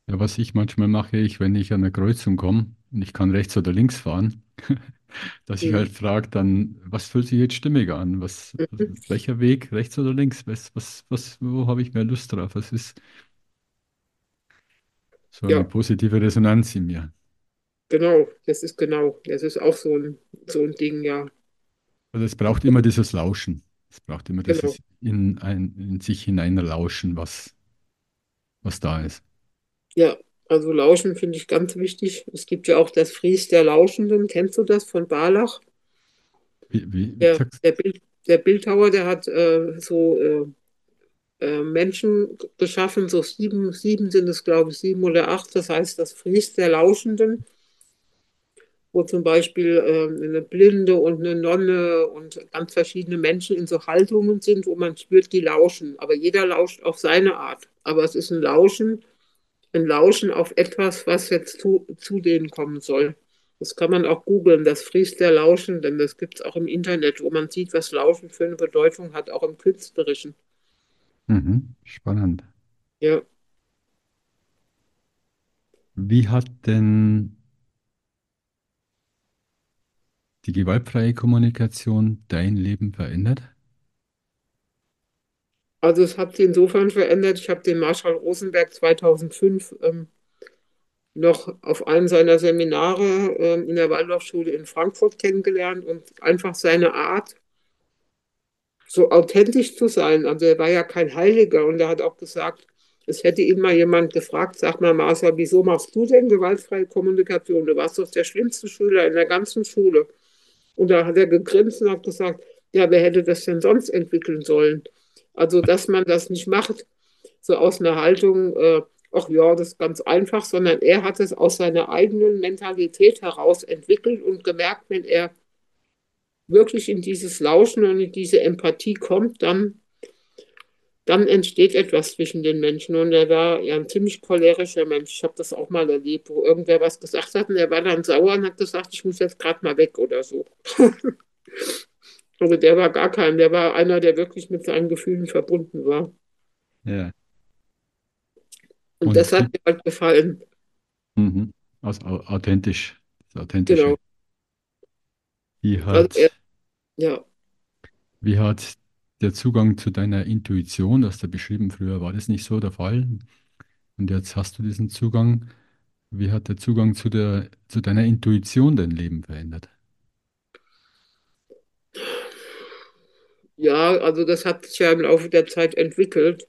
Ja, was ich manchmal mache, ich, wenn ich an eine Kreuzung komme und ich kann rechts oder links fahren, dass ich Mhm. halt frage, dann, was fühlt sich jetzt stimmig an? Was, Mhm. welcher Weg, rechts oder links? Was, was, was, wo habe ich mehr Lust drauf? Was ist so eine Ja, positive Resonanz in mir? Genau, das ist genau, das ist auch so ein, so ein Ding, ja, Also es braucht immer dieses Lauschen. Es braucht immer genau. dieses in, ein, in sich hineinlauschen, was, was da ist. Ja, also Lauschen finde ich ganz wichtig. Es gibt ja auch das Fries der Lauschenden, kennst du das von Barlach? Wie, wie, Der, der, Bild, der Bildhauer, der hat äh, so äh, äh, Menschen geschaffen, so sieben, sieben sind es, glaube ich, sieben oder acht, das heißt das Fries der Lauschenden. Wo zum Beispiel ähm, eine Blinde und eine Nonne und ganz verschiedene Menschen in so Haltungen sind, wo man spürt, die lauschen. Aber jeder lauscht auf seine Art. Aber es ist ein Lauschen, ein Lauschen auf etwas, was jetzt zu, zu denen kommen soll. Das kann man auch googeln, das Fries der Lauschen, denn das gibt es auch im Internet, wo man sieht, was Lauschen für eine Bedeutung hat, auch im Künstlerischen. mhm, spannend. Ja, Wie hat denn die gewaltfreie Kommunikation dein Leben verändert? also es hat sich insofern verändert. Ich habe den Marshall Rosenberg 2005 ähm, noch auf einem seiner Seminare ähm, in der Waldorfschule in Frankfurt kennengelernt und einfach seine Art, so authentisch zu sein. Also er war ja kein Heiliger und er hat auch gesagt, es hätte ihn mal jemand gefragt, sag mal, Marcel, wieso machst du denn gewaltfreie Kommunikation? Du warst doch der schlimmste Schüler in der ganzen Schule. Und da hat er gegrinst und hat gesagt, ja, wer hätte das denn sonst entwickeln sollen? Also, dass man das nicht macht, so aus einer Haltung, äh, ach ja, das ist ganz einfach, sondern er hat es aus seiner eigenen Mentalität heraus entwickelt und gemerkt, wenn er wirklich in dieses Lauschen und in diese Empathie kommt, dann, dann entsteht etwas zwischen den Menschen. Und er war ja ein ziemlich cholerischer Mensch. Ich habe das auch mal erlebt, wo irgendwer was gesagt hat und er war dann sauer und hat gesagt, ich muss jetzt gerade mal weg oder so. Also der war gar kein, der war einer, der wirklich mit seinen Gefühlen verbunden war. Ja. Und Und das hat mir halt gefallen. mhm, au- authentisch, das Authentische. Genau. Wie Also er, hat, ja. wie hat der Zugang zu deiner Intuition, du hast ja beschrieben, früher war das nicht so der Fall, und jetzt hast du diesen Zugang. Wie hat der Zugang zu der, zu deiner Intuition dein Leben verändert? Ja, also das hat sich ja im Laufe der Zeit entwickelt.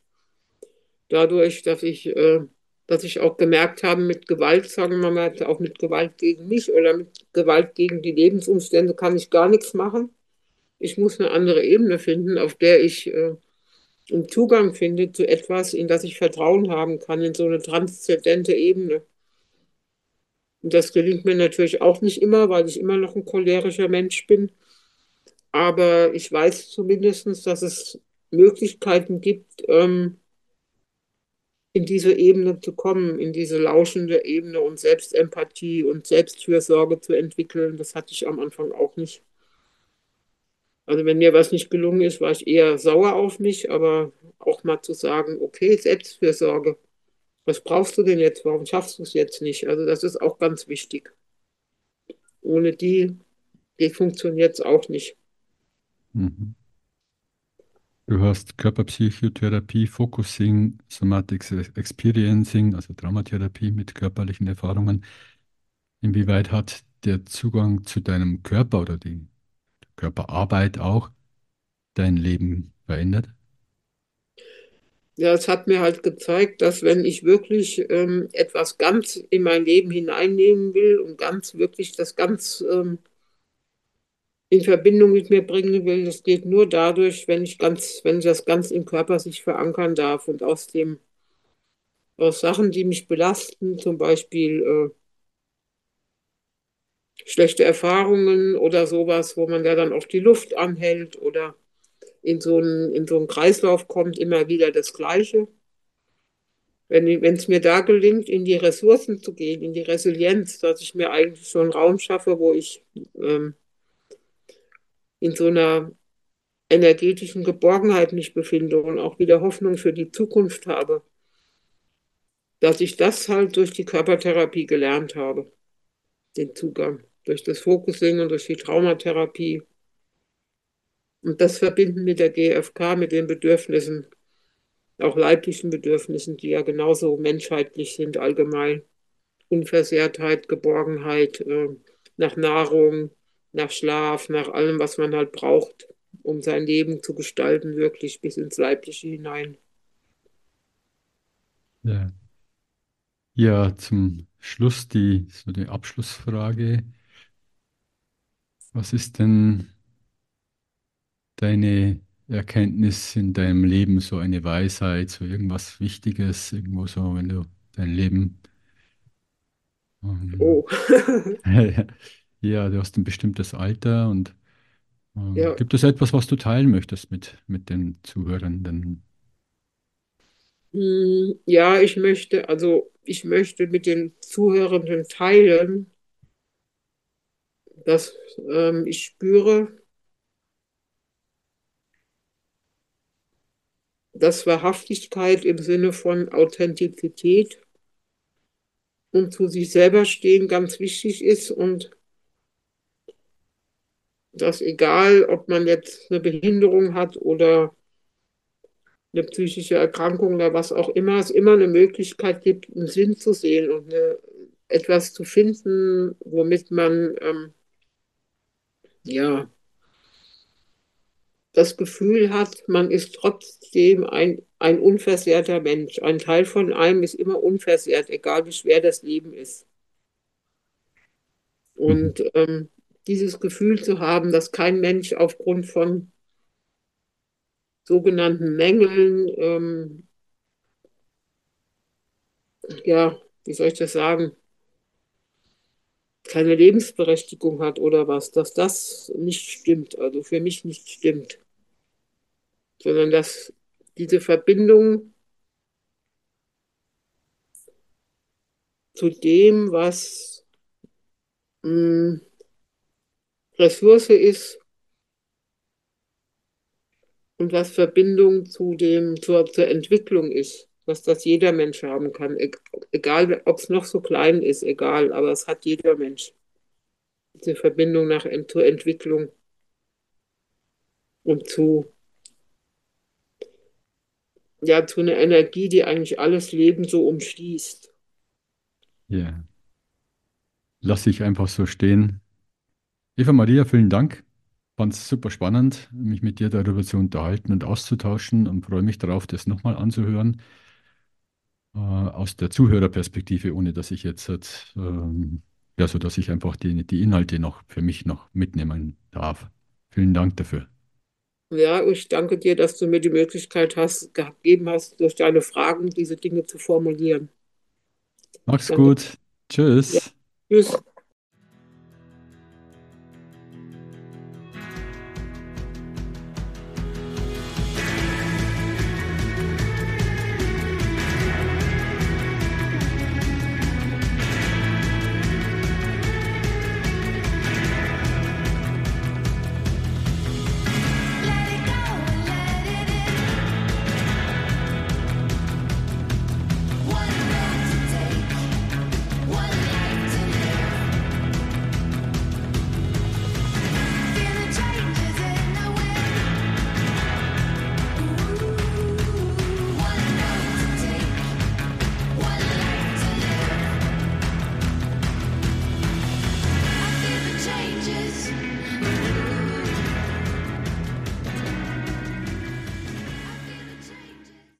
Dadurch, dass ich, äh, dass ich auch gemerkt habe, mit Gewalt, sagen wir mal, auch mit Gewalt gegen mich oder mit Gewalt gegen die Lebensumstände kann ich gar nichts machen. Ich muss eine andere Ebene finden, auf der ich äh, einen Zugang finde zu etwas, in das ich Vertrauen haben kann, in so eine transzendente Ebene. Und das gelingt mir natürlich auch nicht immer, weil ich immer noch ein cholerischer Mensch bin. aber ich weiß zumindest, dass es Möglichkeiten gibt, ähm, in diese Ebene zu kommen, in diese lauschende Ebene und Selbstempathie und Selbstfürsorge zu entwickeln. Das hatte ich am Anfang auch nicht. Also wenn mir was nicht gelungen ist, war ich eher sauer auf mich, aber auch mal zu sagen, okay, Selbstfürsorge, was brauchst du denn jetzt? Warum schaffst du es jetzt nicht? Also das ist auch ganz wichtig. Ohne die, die funktioniert es auch nicht. Mhm. Du hast Körperpsychotherapie, Focusing, Somatic Experiencing, also Traumatherapie mit körperlichen Erfahrungen. Inwieweit hat der Zugang zu deinem Körper oder die Körperarbeit auch dein Leben verändert? Ja, es hat mir halt gezeigt, dass wenn ich wirklich ähm, etwas ganz in mein Leben hineinnehmen will und ganz wirklich das ganz ähm, in Verbindung mit mir bringen will, das geht nur dadurch, wenn ich ganz, wenn das ganz im Körper sich verankern darf und aus dem, aus Sachen, die mich belasten, zum Beispiel äh, schlechte Erfahrungen oder sowas, wo man ja dann auf die Luft anhält oder in so einen, in so einen Kreislauf kommt, immer wieder das Gleiche. Wenn es mir da gelingt, in die Ressourcen zu gehen, in die Resilienz, dass ich mir eigentlich so einen Raum schaffe, wo ich ähm, in so einer energetischen Geborgenheit mich befinde und auch wieder Hoffnung für die Zukunft habe, dass ich das halt durch die Körpertherapie gelernt habe, den Zugang, durch das Focusing und durch die Traumatherapie und das verbinden mit der GfK, mit den Bedürfnissen, auch leiblichen Bedürfnissen, die ja genauso menschheitlich sind allgemein. Unversehrtheit, Geborgenheit, äh, nach Nahrung, nach Schlaf, nach allem, was man halt braucht, um sein Leben zu gestalten, wirklich bis ins Leibliche hinein. Ja, ja zum Schluss die, so die Abschlussfrage. Was ist denn deine Erkenntnis in deinem Leben, so eine Weisheit, so irgendwas Wichtiges, irgendwo so, wenn du dein Leben. Ähm, Oh, ja, du hast ein bestimmtes Alter und ähm, ja, gibt es etwas, was du teilen möchtest mit, mit den Zuhörenden? Hm, ja, ich möchte, also ich möchte mit den Zuhörenden teilen, dass ähm, ich spüre, dass Wahrhaftigkeit im Sinne von Authentizität und zu sich selber stehen ganz wichtig ist und dass egal, ob man jetzt eine Behinderung hat oder eine psychische Erkrankung oder was auch immer, es immer eine Möglichkeit gibt, einen Sinn zu sehen und eine, etwas zu finden, womit man ähm, ja das Gefühl hat, man ist trotzdem ein, ein unversehrter Mensch. Ein Teil von einem ist immer unversehrt, egal wie schwer das Leben ist. Mhm. Und ähm, dieses Gefühl zu haben, dass kein Mensch aufgrund von sogenannten Mängeln, ähm, ja, wie soll ich das sagen, keine Lebensberechtigung hat oder was, dass das nicht stimmt, also für mich nicht stimmt, sondern dass diese Verbindung zu dem, was mh, Ressource ist und was Verbindung zu dem, zur, zur Entwicklung ist, dass das jeder Mensch haben kann, egal ob es noch so klein ist, egal, aber es hat jeder Mensch. Diese Verbindung nach, zur Entwicklung und zu, ja, zu einer Energie, die eigentlich alles Leben so umschließt. Ja, lass ich einfach so stehen. Eva Maria, vielen Dank. Fand es super spannend, mich mit dir darüber zu unterhalten und auszutauschen und freue mich darauf, das nochmal anzuhören. Äh, aus der Zuhörerperspektive, ohne dass ich jetzt, ähm, ja, so dass ich einfach die, die Inhalte noch für mich noch mitnehmen darf. Vielen Dank dafür. Ja, ich danke dir, dass du mir die Möglichkeit hast, gegeben hast, durch deine Fragen diese Dinge zu formulieren. Mach's Danke. gut. Ja, Tschüss. tschüss.